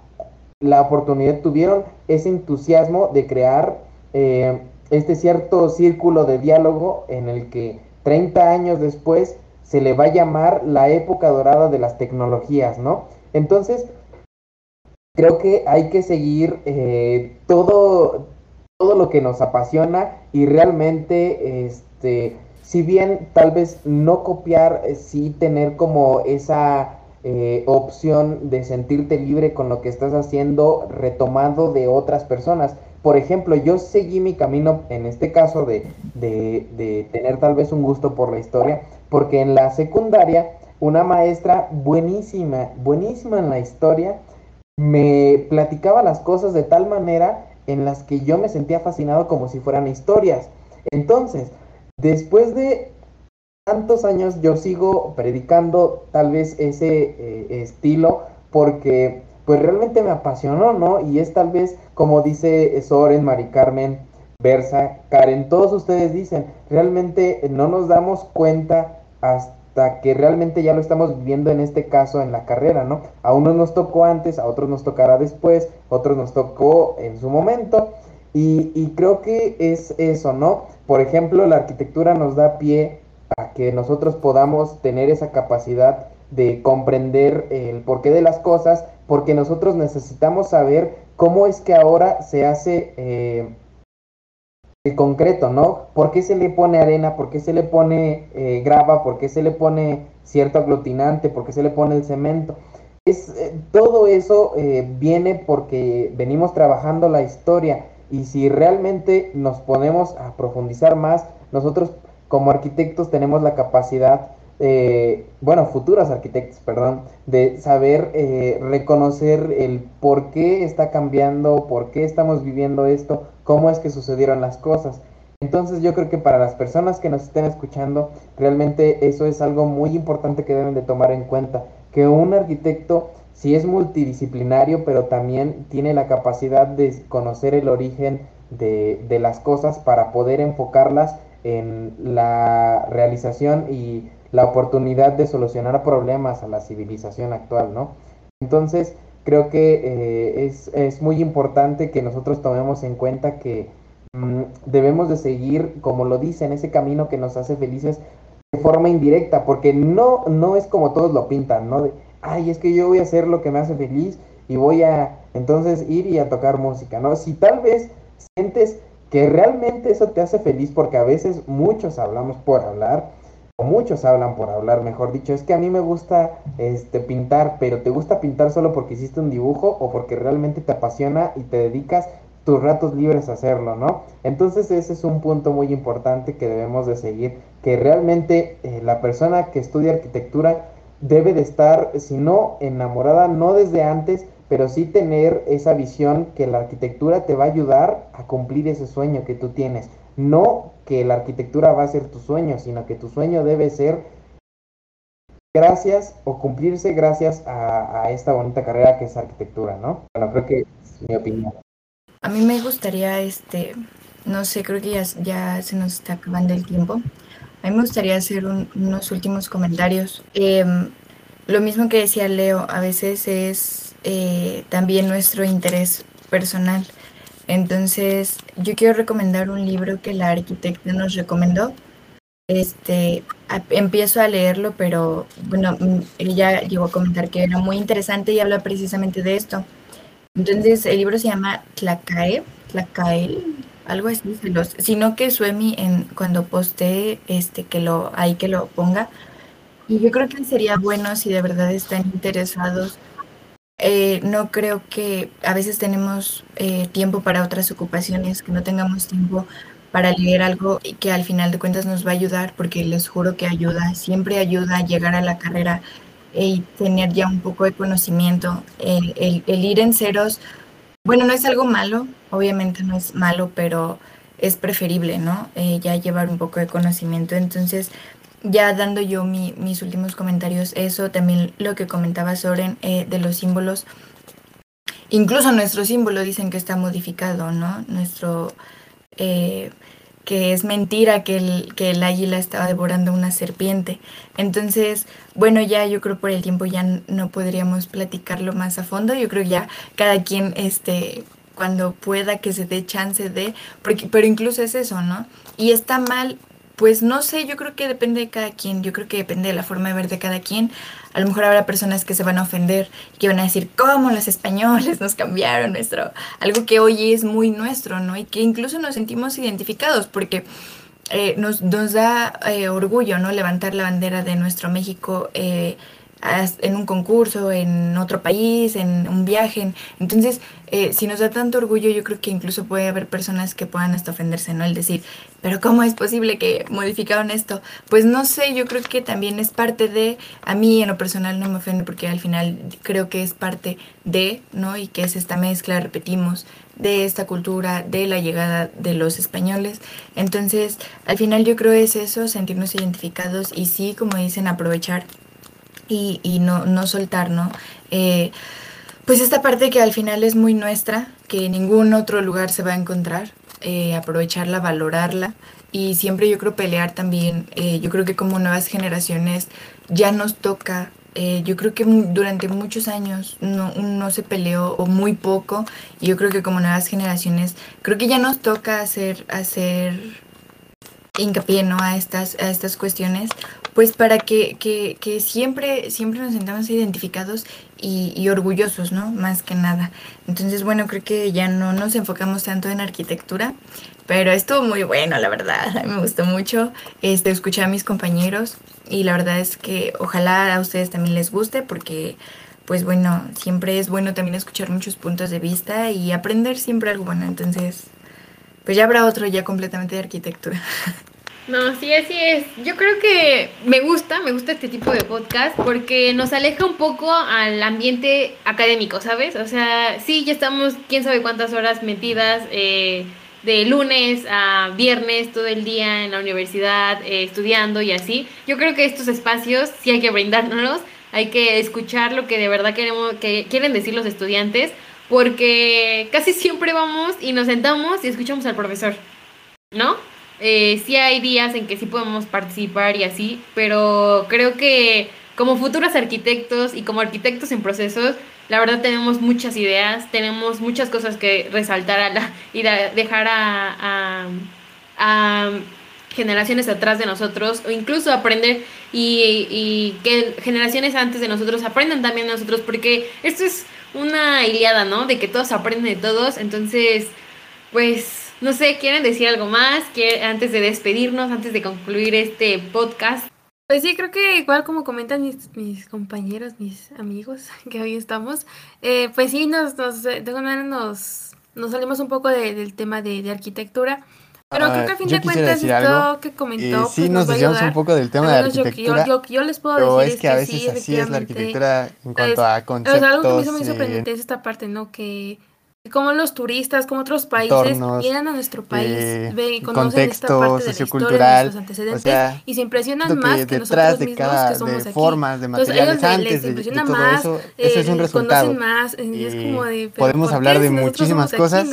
Speaker 4: la oportunidad, tuvieron ese entusiasmo de crear eh, este cierto círculo de diálogo en el que 30 años después se le va a llamar la época dorada de las tecnologías, ¿no? Entonces, creo que hay que seguir eh, todo, todo lo que nos apasiona y realmente, este, si bien tal vez no copiar, eh, sí tener como esa eh, opción de sentirte libre con lo que estás haciendo retomado de otras personas. Por ejemplo, yo seguí mi camino en este caso de, de, de tener tal vez un gusto por la historia, porque en la secundaria una maestra buenísima, buenísima en la historia, me platicaba las cosas de tal manera en las que yo me sentía fascinado como si fueran historias. Entonces, después de tantos años yo sigo predicando tal vez ese eh, estilo porque pues realmente me apasionó, ¿no? Y es tal vez como dice Soren, Mari Carmen, Versa, Karen, todos ustedes dicen, realmente no nos damos cuenta hasta que realmente ya lo estamos viviendo en este caso en la carrera, ¿no? A unos nos tocó antes, a otros nos tocará después, a otros nos tocó en su momento. Y, creo que es eso, ¿no? Por ejemplo, la arquitectura nos da pie a que nosotros podamos tener esa capacidad de comprender el porqué de las cosas, porque nosotros necesitamos saber cómo es que ahora se hace eh, concreto, ¿no? ¿Por qué se le pone arena? ¿Por qué se le pone eh, grava? ¿Por qué se le pone cierto aglutinante? ¿Por qué se le pone el cemento? Es, eh, todo eso eh, viene porque venimos trabajando la historia y si realmente nos ponemos a profundizar más, nosotros como arquitectos tenemos la capacidad eh, bueno, futuros arquitectos, perdón, de saber reconocer el por qué está cambiando, por qué estamos viviendo esto, cómo es que sucedieron las cosas. Entonces yo creo que para las personas que nos estén escuchando, realmente eso es algo muy importante que deben de tomar en cuenta, que un arquitecto sí es multidisciplinario, pero también tiene la capacidad de conocer el origen de, de las cosas para poder enfocarlas en la realización y la oportunidad de solucionar problemas a la civilización actual, ¿no? Entonces, creo que eh, es, es, muy importante que nosotros tomemos en cuenta que mmm, debemos de seguir, como lo dice, en ese camino que nos hace felices de forma indirecta, porque no, no es como todos lo pintan, ¿no? De, ay, es que yo voy a hacer lo que me hace feliz y voy a entonces ir y a tocar música, ¿no? Si tal vez sientes que realmente eso te hace feliz, porque a veces muchos hablamos por hablar, o muchos hablan por hablar, mejor dicho, es que a mí me gusta este pintar, pero ¿te gusta pintar solo porque hiciste un dibujo o porque realmente te apasiona y te dedicas tus ratos libres a hacerlo, ¿no? Entonces ese es un punto muy importante que debemos de seguir, que realmente eh, la persona que estudia arquitectura debe de estar, si no enamorada, no desde antes, pero sí tener esa visión que la arquitectura te va a ayudar a cumplir ese sueño que tú tienes. No que la arquitectura va a ser tu sueño, sino que tu sueño debe ser gracias o cumplirse gracias a, esta bonita carrera que es arquitectura, ¿no? Bueno, creo que es mi opinión.
Speaker 3: A mí me gustaría, este, no sé, creo que ya, ya se nos está acabando el tiempo. A mí me gustaría hacer un, unos últimos comentarios. Eh, lo mismo que decía Leo, a veces es eh, también nuestro interés personal. Entonces, yo quiero recomendar un libro que la arquitecta nos recomendó. Este, empiezo a leerlo, pero bueno, ella llegó a comentar que era muy interesante y habla precisamente de esto. Entonces, el libro se llama Tlacae, Tlacael, algo así, los, sino que Suemi en, cuando postee este, que lo, ahí que lo ponga. Y yo creo que sería bueno si de verdad están interesados eh, no creo que a veces tenemos eh, tiempo para otras ocupaciones, que no tengamos tiempo para leer algo y que al final de cuentas nos va a ayudar, porque les juro que ayuda, siempre ayuda a llegar a la carrera y tener ya un poco de conocimiento. El, el, el ir en ceros, bueno, no es algo malo, obviamente no es malo, pero es preferible, ¿no? Eh, ya llevar un poco de conocimiento. Entonces, ya dando yo mi, mis últimos comentarios, eso también lo que comentaba Soren eh, de los símbolos. Incluso nuestro símbolo dicen que está modificado, ¿no? Nuestro, eh, que es mentira que el, que el águila estaba devorando una serpiente. Entonces, bueno, ya yo creo por el tiempo ya no podríamos platicarlo más a fondo. Yo creo ya cada quien este, cuando pueda que se dé chance de, porque, pero incluso es eso, ¿no? Y está mal, pues no sé, yo creo que depende de cada quien, yo creo que depende de la forma de ver de cada quien. A lo mejor habrá personas que se van a ofender que van a decir, ¿cómo los españoles nos cambiaron nuestro? Algo que hoy es muy nuestro, ¿no? Y que incluso nos sentimos identificados porque eh, nos, nos, da eh, orgullo, ¿no? Levantar la bandera de nuestro México. Eh, en un concurso, en otro país, en un viaje. Entonces, eh, si nos da tanto orgullo, yo creo que incluso puede haber personas que puedan hasta ofenderse, ¿no? El decir, pero ¿cómo es posible que modificaron esto? Pues no sé, yo creo que también es parte de, a mí en lo personal no me ofende porque al final creo que es parte de, ¿no? Y que es esta mezcla, repetimos, de esta cultura, de la llegada de los españoles. Entonces, al final yo creo es eso, sentirnos identificados y sí, como dicen, aprovechar y, y no, no soltar, ¿no? Eh, pues esta parte que al final es muy nuestra, que en ningún otro lugar se va a encontrar, eh, aprovecharla, valorarla y siempre yo creo pelear también, eh, yo creo que como nuevas generaciones ya nos toca, yo creo que durante muchos años no, no se peleó o muy poco y yo creo que como nuevas generaciones creo que ya nos toca hacer, hacer hincapié ¿no? a, estas, a estas cuestiones pues para que, que, que siempre, siempre nos sentamos identificados y, y, orgullosos, ¿no? Más que nada. Entonces, bueno, creo que ya no nos enfocamos tanto en arquitectura, pero estuvo muy bueno, la verdad. Me gustó mucho. Este, escuché a mis compañeros y la verdad es que ojalá a ustedes también les guste porque, pues bueno, siempre es bueno también escuchar muchos puntos de vista y aprender siempre algo bueno. Entonces, pues ya habrá otro ya completamente de arquitectura. [LAUGHS]
Speaker 2: No, sí, así es. Yo creo que me gusta, me gusta este tipo de podcast porque nos aleja un poco al ambiente académico, ¿sabes? O sea, sí, ya estamos quién sabe cuántas horas metidas eh, de lunes a viernes todo el día en la universidad eh, estudiando y así. Yo creo que estos espacios sí hay que brindárnoslos, hay que escuchar lo que de verdad queremos, que quieren decir los estudiantes porque casi siempre vamos y nos sentamos y escuchamos al profesor, ¿no? Eh, sí hay días en que sí podemos participar y así, pero creo que como futuros arquitectos y como arquitectos en procesos, la verdad tenemos muchas ideas, tenemos muchas cosas que resaltar a la, y dejar a, generaciones atrás de nosotros o incluso aprender y, y, que generaciones antes de nosotros aprendan también de nosotros porque esto es una iliada, ¿no? De que todos aprenden de todos, entonces pues no sé, ¿quieren decir algo más antes de despedirnos, antes de concluir este podcast?
Speaker 6: Pues sí, creo que igual como comentan mis, mis compañeros, mis amigos [LAUGHS] que hoy estamos, eh, pues sí, nos, nos, de alguna manera nos, nos salimos un poco del tema de, de arquitectura. Pero creo que a ah, fin de cuentas esto que comentó.
Speaker 5: Eh, sí, pues nos, desviamos un poco del tema de arquitectura.
Speaker 6: Yo, yo, yo, les puedo
Speaker 5: pero
Speaker 6: decir
Speaker 5: es que a veces
Speaker 6: sí,
Speaker 5: así es la arquitectura en cuanto a conceptos.
Speaker 6: Sea, algo que me hizo muy sorprendente es esta parte, ¿no? Que como los turistas, como otros países vienen a nuestro país, eh, ven y conocen esta parte de la historia de nuestros antecedentes y se impresionan más que nosotros
Speaker 5: de
Speaker 6: mismos
Speaker 5: cada,
Speaker 6: que somos
Speaker 5: de
Speaker 6: aquí.
Speaker 5: de materiales
Speaker 6: Entonces,
Speaker 5: antes
Speaker 6: les
Speaker 5: de,
Speaker 6: impresiona
Speaker 5: de todo
Speaker 6: más,
Speaker 5: eso,
Speaker 6: eh,
Speaker 5: es un resultado.
Speaker 6: conocen más, y es como de, pero
Speaker 5: podemos
Speaker 6: ¿por
Speaker 5: hablar de muchísimas
Speaker 6: de
Speaker 5: cosas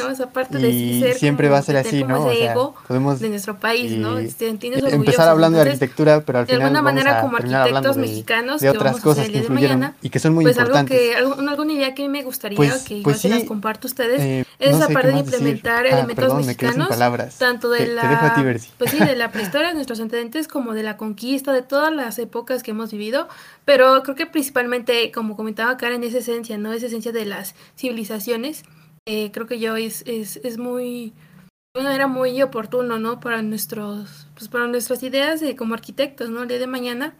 Speaker 6: de
Speaker 5: y
Speaker 6: ser
Speaker 5: siempre va a ser
Speaker 6: de
Speaker 5: así, ¿no? O sea, podemos
Speaker 6: de nuestro país, ¿no?
Speaker 5: y
Speaker 6: entiendes
Speaker 5: empezar hablando de arquitectura, pero al
Speaker 6: de
Speaker 5: final
Speaker 6: alguna
Speaker 5: vamos
Speaker 6: manera
Speaker 5: a
Speaker 6: como arquitectos
Speaker 5: de,
Speaker 6: mexicanos
Speaker 5: de otras cosas que
Speaker 6: de
Speaker 5: influyeron y que son muy
Speaker 6: pues algo
Speaker 5: importantes.
Speaker 6: que algo, alguna idea que me gustaría
Speaker 5: Pues-
Speaker 6: que igual
Speaker 5: pues
Speaker 6: se las comparto ustedes
Speaker 5: Eh,
Speaker 6: es
Speaker 5: no
Speaker 6: esa
Speaker 5: sé qué
Speaker 6: parte de implementar
Speaker 5: Ah,
Speaker 6: elementos
Speaker 5: perdón, me
Speaker 6: mexicanos
Speaker 5: palabras.
Speaker 6: tanto de
Speaker 5: Te- te
Speaker 6: la
Speaker 5: a ti,
Speaker 6: pues sí de la prehistoria de nuestros antecedentes como de la conquista de todas las épocas que hemos vivido pero creo que principalmente como comentaba Karen esa esencia no esa esencia de las civilizaciones eh, creo que yo es, es, es muy bueno, era muy oportuno, ¿no? Para nuestros, pues para nuestras ideas de, como arquitectos, ¿no? El día de mañana,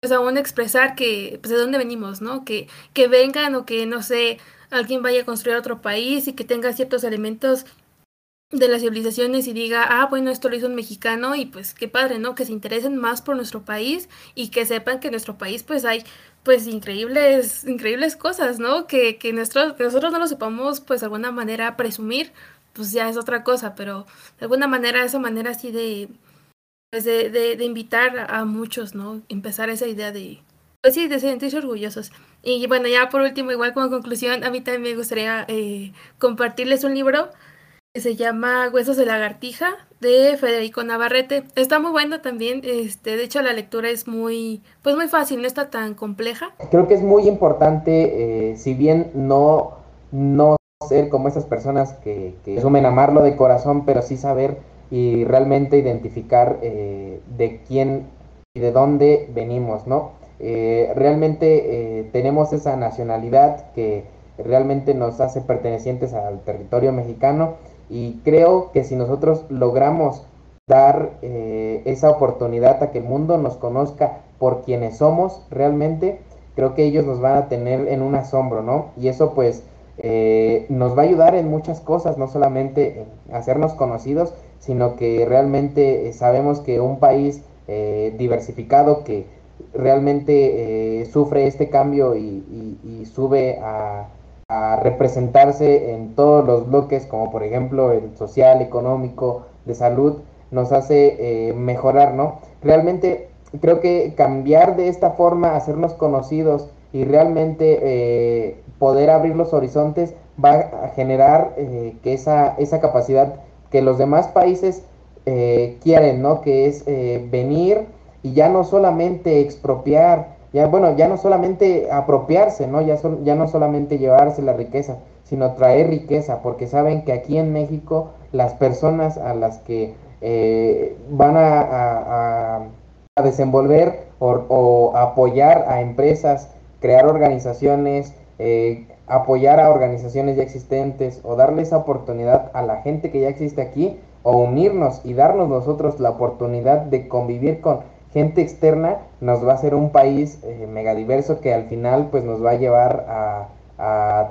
Speaker 6: pues aún expresar que, pues de dónde venimos, ¿no? Que, que vengan o que, no sé, alguien vaya a construir otro país y que tenga ciertos elementos de las civilizaciones y diga, ah, bueno, esto lo hizo un mexicano y pues qué padre, ¿no? Que se interesen más por nuestro país y que sepan que en nuestro país pues hay pues increíbles, increíbles cosas, ¿no? Que, que, nuestro, nosotros no lo sepamos pues de alguna manera presumir, pues ya es otra cosa, pero de alguna manera, esa manera así de, pues de, de, de invitar a muchos, ¿no? Empezar esa idea de, pues sí, de sentirse orgullosos. Y bueno, ya por último, igual como conclusión, a mí también me gustaría eh, compartirles un libro que se llama Huesos de lagartija de Federico Navarrete. Está muy bueno también, este, de hecho la lectura es muy, pues muy fácil, no está tan compleja.
Speaker 4: Creo que es muy importante, eh, si bien no, no ser como esas personas que, que asumen amarlo de corazón, pero sí saber y realmente identificar eh, de quién y de dónde venimos, ¿no? Eh, realmente eh, tenemos esa nacionalidad que realmente nos hace pertenecientes al territorio mexicano y creo que si nosotros logramos dar esa oportunidad a que el mundo nos conozca por quienes somos realmente, creo que ellos nos van a tener en un asombro, ¿no? Y eso pues nos va a ayudar en muchas cosas, no solamente en hacernos conocidos, sino que realmente eh, sabemos que un país eh, diversificado que realmente eh, sufre este cambio y, sube a, representarse en todos los bloques, como por ejemplo el social, económico, de salud, nos hace mejorar, ¿no? Realmente creo que cambiar de esta forma, hacernos conocidos y realmente poder abrir los horizontes va a generar que esa, esa capacidad que los demás países eh, quieren, ¿no? Que es eh, venir y ya no solamente expropiar, ya bueno, ya no solamente apropiarse, ¿no? Ya, ya no solamente llevarse la riqueza, sino traer riqueza, porque saben que aquí en México las personas a las que eh, van a, desenvolver o, o, apoyar a empresas, crear organizaciones, apoyar a organizaciones ya existentes o darle esa oportunidad a la gente que ya existe aquí o unirnos y darnos nosotros la oportunidad de convivir con gente externa nos va a hacer un país eh, megadiverso que al final pues nos va a llevar a,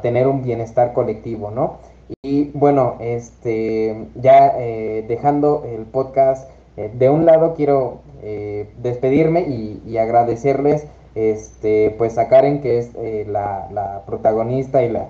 Speaker 4: tener un bienestar colectivo, ¿no? Y bueno, este ya eh, dejando el podcast eh, de un lado quiero despedirme y, agradecerles este, pues a Karen, que es eh, la, protagonista y la,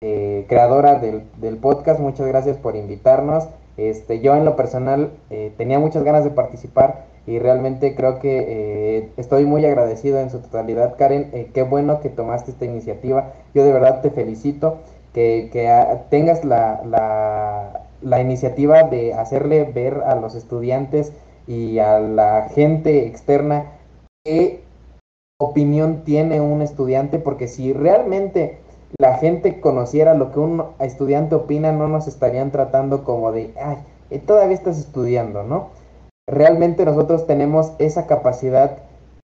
Speaker 4: eh, creadora del, podcast, muchas gracias por invitarnos. Este, yo en lo personal eh, tenía muchas ganas de participar y realmente creo que estoy muy agradecido en su totalidad, Karen. qué bueno que tomaste esta iniciativa. Yo de verdad te felicito que, tengas la, la, la iniciativa de hacerle ver a los estudiantes y a la gente externa que opinión tiene un estudiante, porque si realmente la gente conociera lo que un estudiante opina, no nos estarían tratando como de, ay, eh, todavía estás estudiando, ¿no? Realmente nosotros tenemos esa capacidad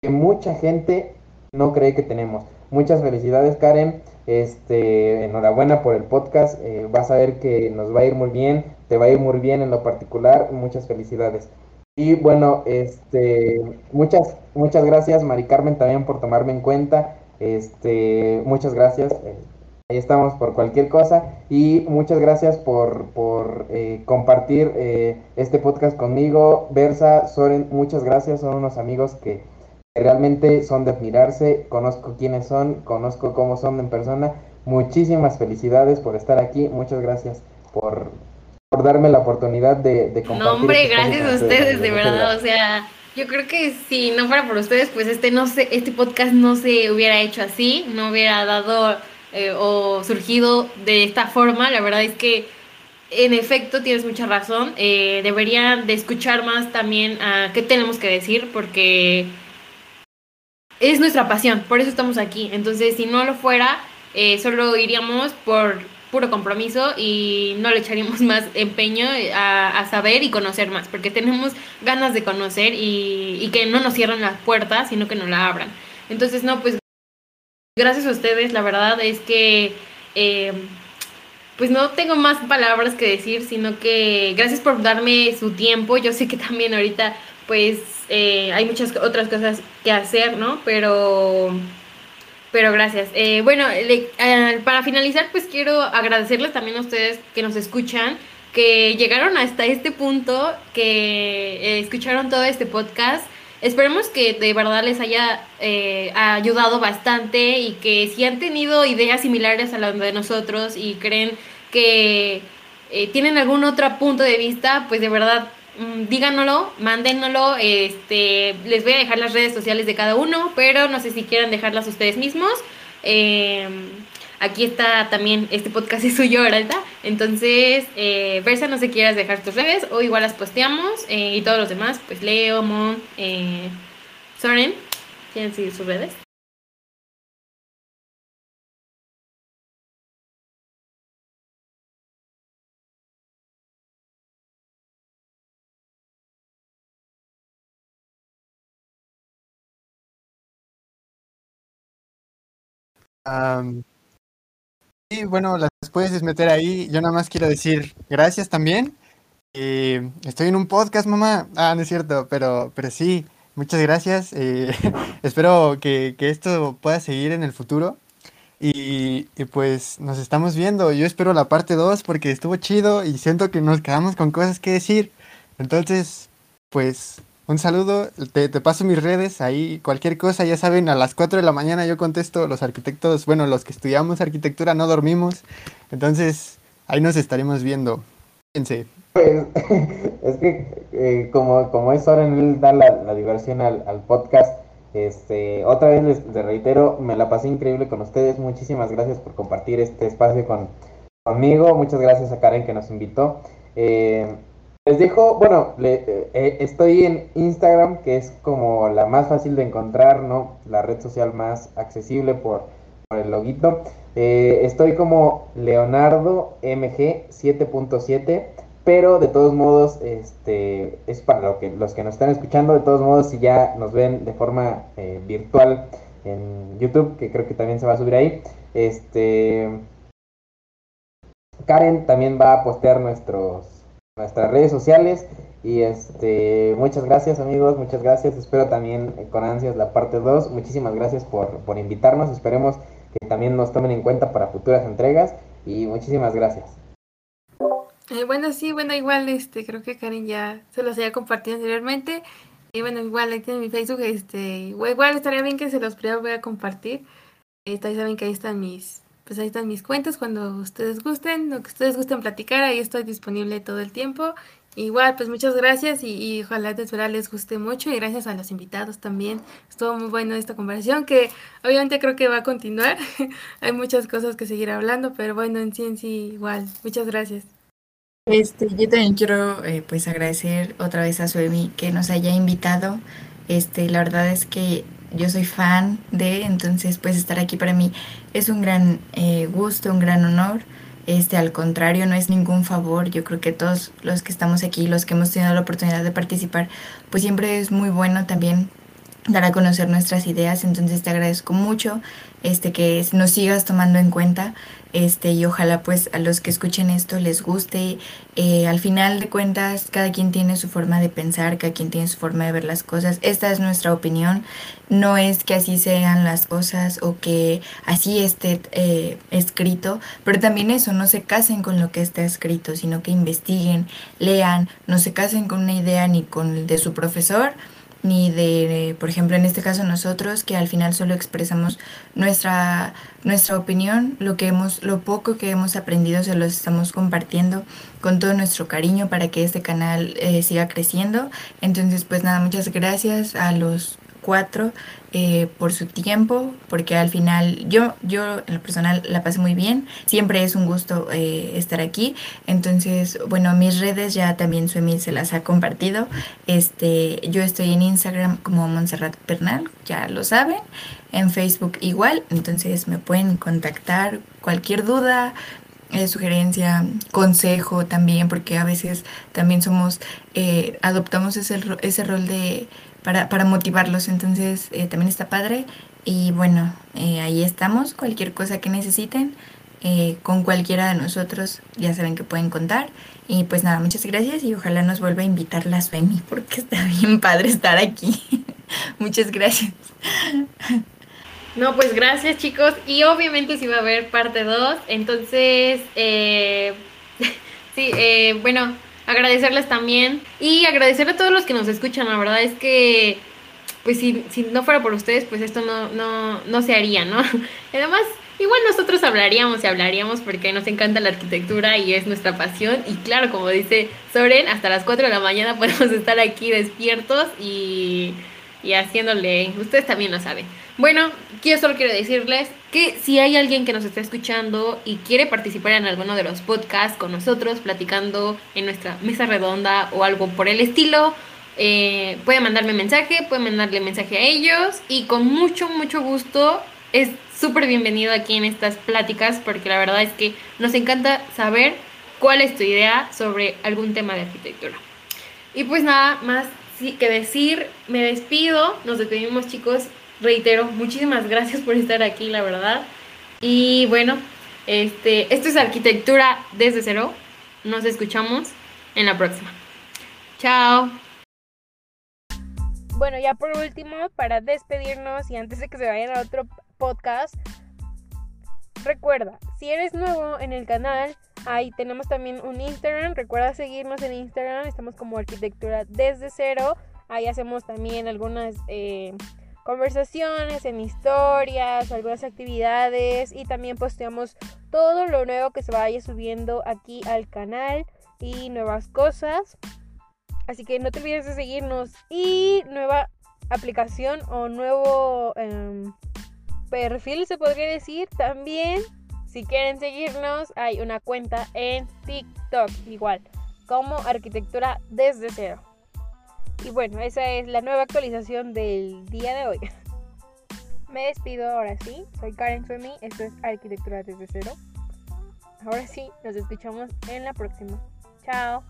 Speaker 4: que mucha gente no cree que tenemos. Muchas felicidades, Karen. Este, enhorabuena por el podcast. Eh, vas a ver que nos va a ir muy bien, te va a ir muy bien en lo particular. Muchas felicidades. Y bueno, este, muchas, muchas gracias, Mari Carmen, también por tomarme en cuenta. Este, muchas gracias. Ahí estamos por cualquier cosa. Y muchas gracias por, por eh, compartir eh, este podcast conmigo. Versa, Soren, muchas gracias. Son unos amigos que realmente son de admirarse. Conozco quiénes son, conozco cómo son en persona. Muchísimas felicidades por estar aquí. Muchas gracias por, por darme la oportunidad de, de compartir.
Speaker 2: No, hombre, este gracias a ustedes, de verdad. O sea, yo creo que si no fuera por ustedes, pues este no se, este podcast no se hubiera hecho así, no hubiera dado eh, o surgido de esta forma. La verdad es que en efecto tienes mucha razón. Eh, deberían de escuchar más también a qué tenemos que decir, porque es nuestra pasión, por eso estamos aquí. Entonces, si no lo fuera, eh, solo iríamos por puro compromiso y no le echaríamos [LAUGHS] más empeño a, saber y conocer más, porque tenemos ganas de conocer y, que no nos cierren las puertas, sino que nos la abran. Entonces, no, pues gracias a ustedes, la verdad es que... Eh, pues no tengo más palabras que decir, sino que gracias por darme su tiempo. Yo sé que también ahorita pues eh, hay muchas otras cosas que hacer, ¿no? Pero pero gracias. Eh, bueno, eh, para finalizar, pues quiero agradecerles también a ustedes que nos escuchan, que llegaron hasta este punto, que eh, escucharon todo este podcast. Esperemos que de verdad les haya ayudado bastante y que si han tenido ideas similares a las de nosotros y creen que tienen algún otro punto de vista, pues de verdad Mm, díganoslo, mándenoslo, este, les voy a dejar las redes sociales de cada uno, pero no sé si quieran dejarlas ustedes mismos. Em, Aquí está también, este podcast [LAUGHS] es suyo, ¿verdad? Entonces, eh, Versa, no se quieras dejar tus redes o igual las posteamos eh, y todos los demás, pues Leo, Mon, eh, Soren, ¿quieren seguir sus redes?
Speaker 5: Sí, bueno, las puedes meter ahí. Yo nada más quiero decir gracias también. estoy en un podcast, mamá. Ah, no es cierto, pero, pero sí, muchas gracias. Eh, [LAUGHS] espero que, que, esto pueda seguir en el futuro. Y, y, pues nos estamos viendo. Yo espero la parte 2 porque estuvo chido y siento que nos quedamos con cosas que decir. Entonces, pues un saludo, te, paso mis redes, ahí cualquier cosa, ya saben, a las 4 de la mañana yo contesto, los arquitectos, bueno, los que estudiamos arquitectura no dormimos, entonces ahí nos estaremos viendo. Fíjense.
Speaker 4: Pues [LAUGHS] es que eh, como, como es hora en él dar la, diversión al, podcast, este, otra vez les, reitero, me la pasé increíble con ustedes, muchísimas gracias por compartir este espacio con, conmigo, muchas gracias a Karen que nos invitó. Eh, les dejo, bueno, eh, eh, estoy en Instagram, que es como la más fácil de encontrar, ¿no? La red social más accesible por, el loguito. Eh, estoy como Leonardo MG 7.7, pero de todos modos, este, es para lo que, los que nos están escuchando, de todos modos, si ya nos ven de forma virtual en YouTube, que creo que también se va a subir ahí, este... Karen también va a postear nuestros nuestras redes sociales. Y este, muchas gracias amigos, muchas gracias. Espero también con ansias la parte 2. Muchísimas gracias por, por invitarnos. Esperemos que también nos tomen en cuenta para futuras entregas. Y muchísimas gracias.
Speaker 6: Eh, bueno, sí, bueno, igual este, creo que Karen ya se los había compartido anteriormente. Y bueno, igual ahí tiene mi Facebook, este, igual estaría bien que se los voy a compartir. Este, ahí saben que ahí están mis, pues ahí están mis cuentas cuando ustedes gusten, lo que ustedes gusten platicar, ahí estoy disponible todo el tiempo. Igual, pues muchas gracias y, ojalá de verdad les guste mucho y gracias a los invitados también. Estuvo muy bueno esta conversación que obviamente creo que va a continuar. [LAUGHS] Hay muchas cosas que seguir hablando, pero bueno, en sí, en sí, igual. Muchas gracias.
Speaker 3: Este, yo también quiero eh, pues agradecer otra vez a Suemi que nos haya invitado. Este, la verdad es que yo soy fan de, entonces pues estar aquí para mí es un gran eh, gusto, un gran honor. Este, al contrario, no es ningún favor. Yo creo que todos los que estamos aquí, los que hemos tenido la oportunidad de participar, pues siempre es muy bueno también dar a conocer nuestras ideas. Entonces te agradezco mucho este, que nos sigas tomando en cuenta este, y ojalá pues a los que escuchen esto les guste. Eh, al final de cuentas, cada quien tiene su forma de pensar, cada quien tiene su forma de ver las cosas. Esta es nuestra opinión. No es que así sean las cosas o que así esté eh, escrito, pero también eso, no se casen con lo que está escrito, sino que investiguen, lean, no se casen con una idea ni con el de su profesor ni de, por ejemplo, en este caso nosotros, que al final solo expresamos nuestra, nuestra opinión, lo que hemos, lo poco que hemos aprendido se los estamos compartiendo con todo nuestro cariño para que este canal eh, siga creciendo. Entonces, pues nada, muchas gracias a los cuatro eh, por su tiempo, porque al final yo, yo en lo personal la pasé muy bien, siempre es un gusto eh, estar aquí, entonces bueno, mis redes ya también Suemi se las ha compartido, este, yo estoy en Instagram como Montserrat Bernal, ya lo saben, en Facebook igual, entonces me pueden contactar cualquier duda, eh, sugerencia, consejo también, porque a veces también somos, adoptamos ese, ese rol de para, para motivarlos. Entonces eh, también está padre. Y bueno, eh, ahí estamos. Cualquier cosa que necesiten, eh, con cualquiera de nosotros, ya saben que pueden contar. Y pues nada, muchas gracias y ojalá nos vuelva a invitar la Suemi porque está [LAUGHS] bien padre estar aquí. [LAUGHS] muchas gracias. [LAUGHS]
Speaker 2: No, pues gracias chicos. Y obviamente si va a haber parte 2. Entonces, [LAUGHS] sí, bueno, agradecerles también y agradecerle a todos los que nos escuchan. La verdad es que, pues si, si no fuera por ustedes, pues esto no, no, no se haría, ¿no? [LAUGHS] Y además, igual nosotros hablaríamos y hablaríamos porque nos encanta la arquitectura y es nuestra pasión. Y claro, como dice Soren, hasta las 4 de la mañana [LAUGHS] podemos estar aquí despiertos y, y haciéndole, ustedes también lo saben. Bueno, yo solo quiero decirles que si hay alguien que nos está escuchando y quiere participar en alguno de los podcasts con nosotros, platicando en nuestra mesa redonda o algo por el estilo, eh, puede mandarme mensaje, puede mandarle mensaje a ellos y con mucho, mucho gusto es súper bienvenido aquí en estas pláticas porque la verdad es que nos encanta saber cuál es tu idea sobre algún tema de arquitectura. Y pues nada más que decir, me despido, nos despedimos chicos reitero, muchísimas gracias por estar aquí, la verdad.
Speaker 7: Y bueno, este, esto es arquitectura desde cero. Nos escuchamos en la próxima. Chao.
Speaker 2: Bueno, ya por último, para despedirnos y antes de que se vayan a otro podcast, recuerda, si eres nuevo en el canal, ahí tenemos también un Instagram. Recuerda seguirnos en Instagram, estamos como arquitectura desde cero. Ahí hacemos también algunas eh, conversaciones en historias, algunas actividades y también posteamos todo lo nuevo que se vaya subiendo aquí al canal y nuevas cosas. Así que no te olvides de seguirnos y nueva aplicación o nuevo em, perfil se podría decir también. Si quieren seguirnos hay una cuenta en TikTok igual como arquitectura desde cero. Y bueno, esa es la nueva actualización del día de hoy. [LAUGHS] Me despido ahora sí. Soy Karen Suemi. Esto es Arquitectura desde cero. Ahora sí, nos escuchamos en la próxima. Chao.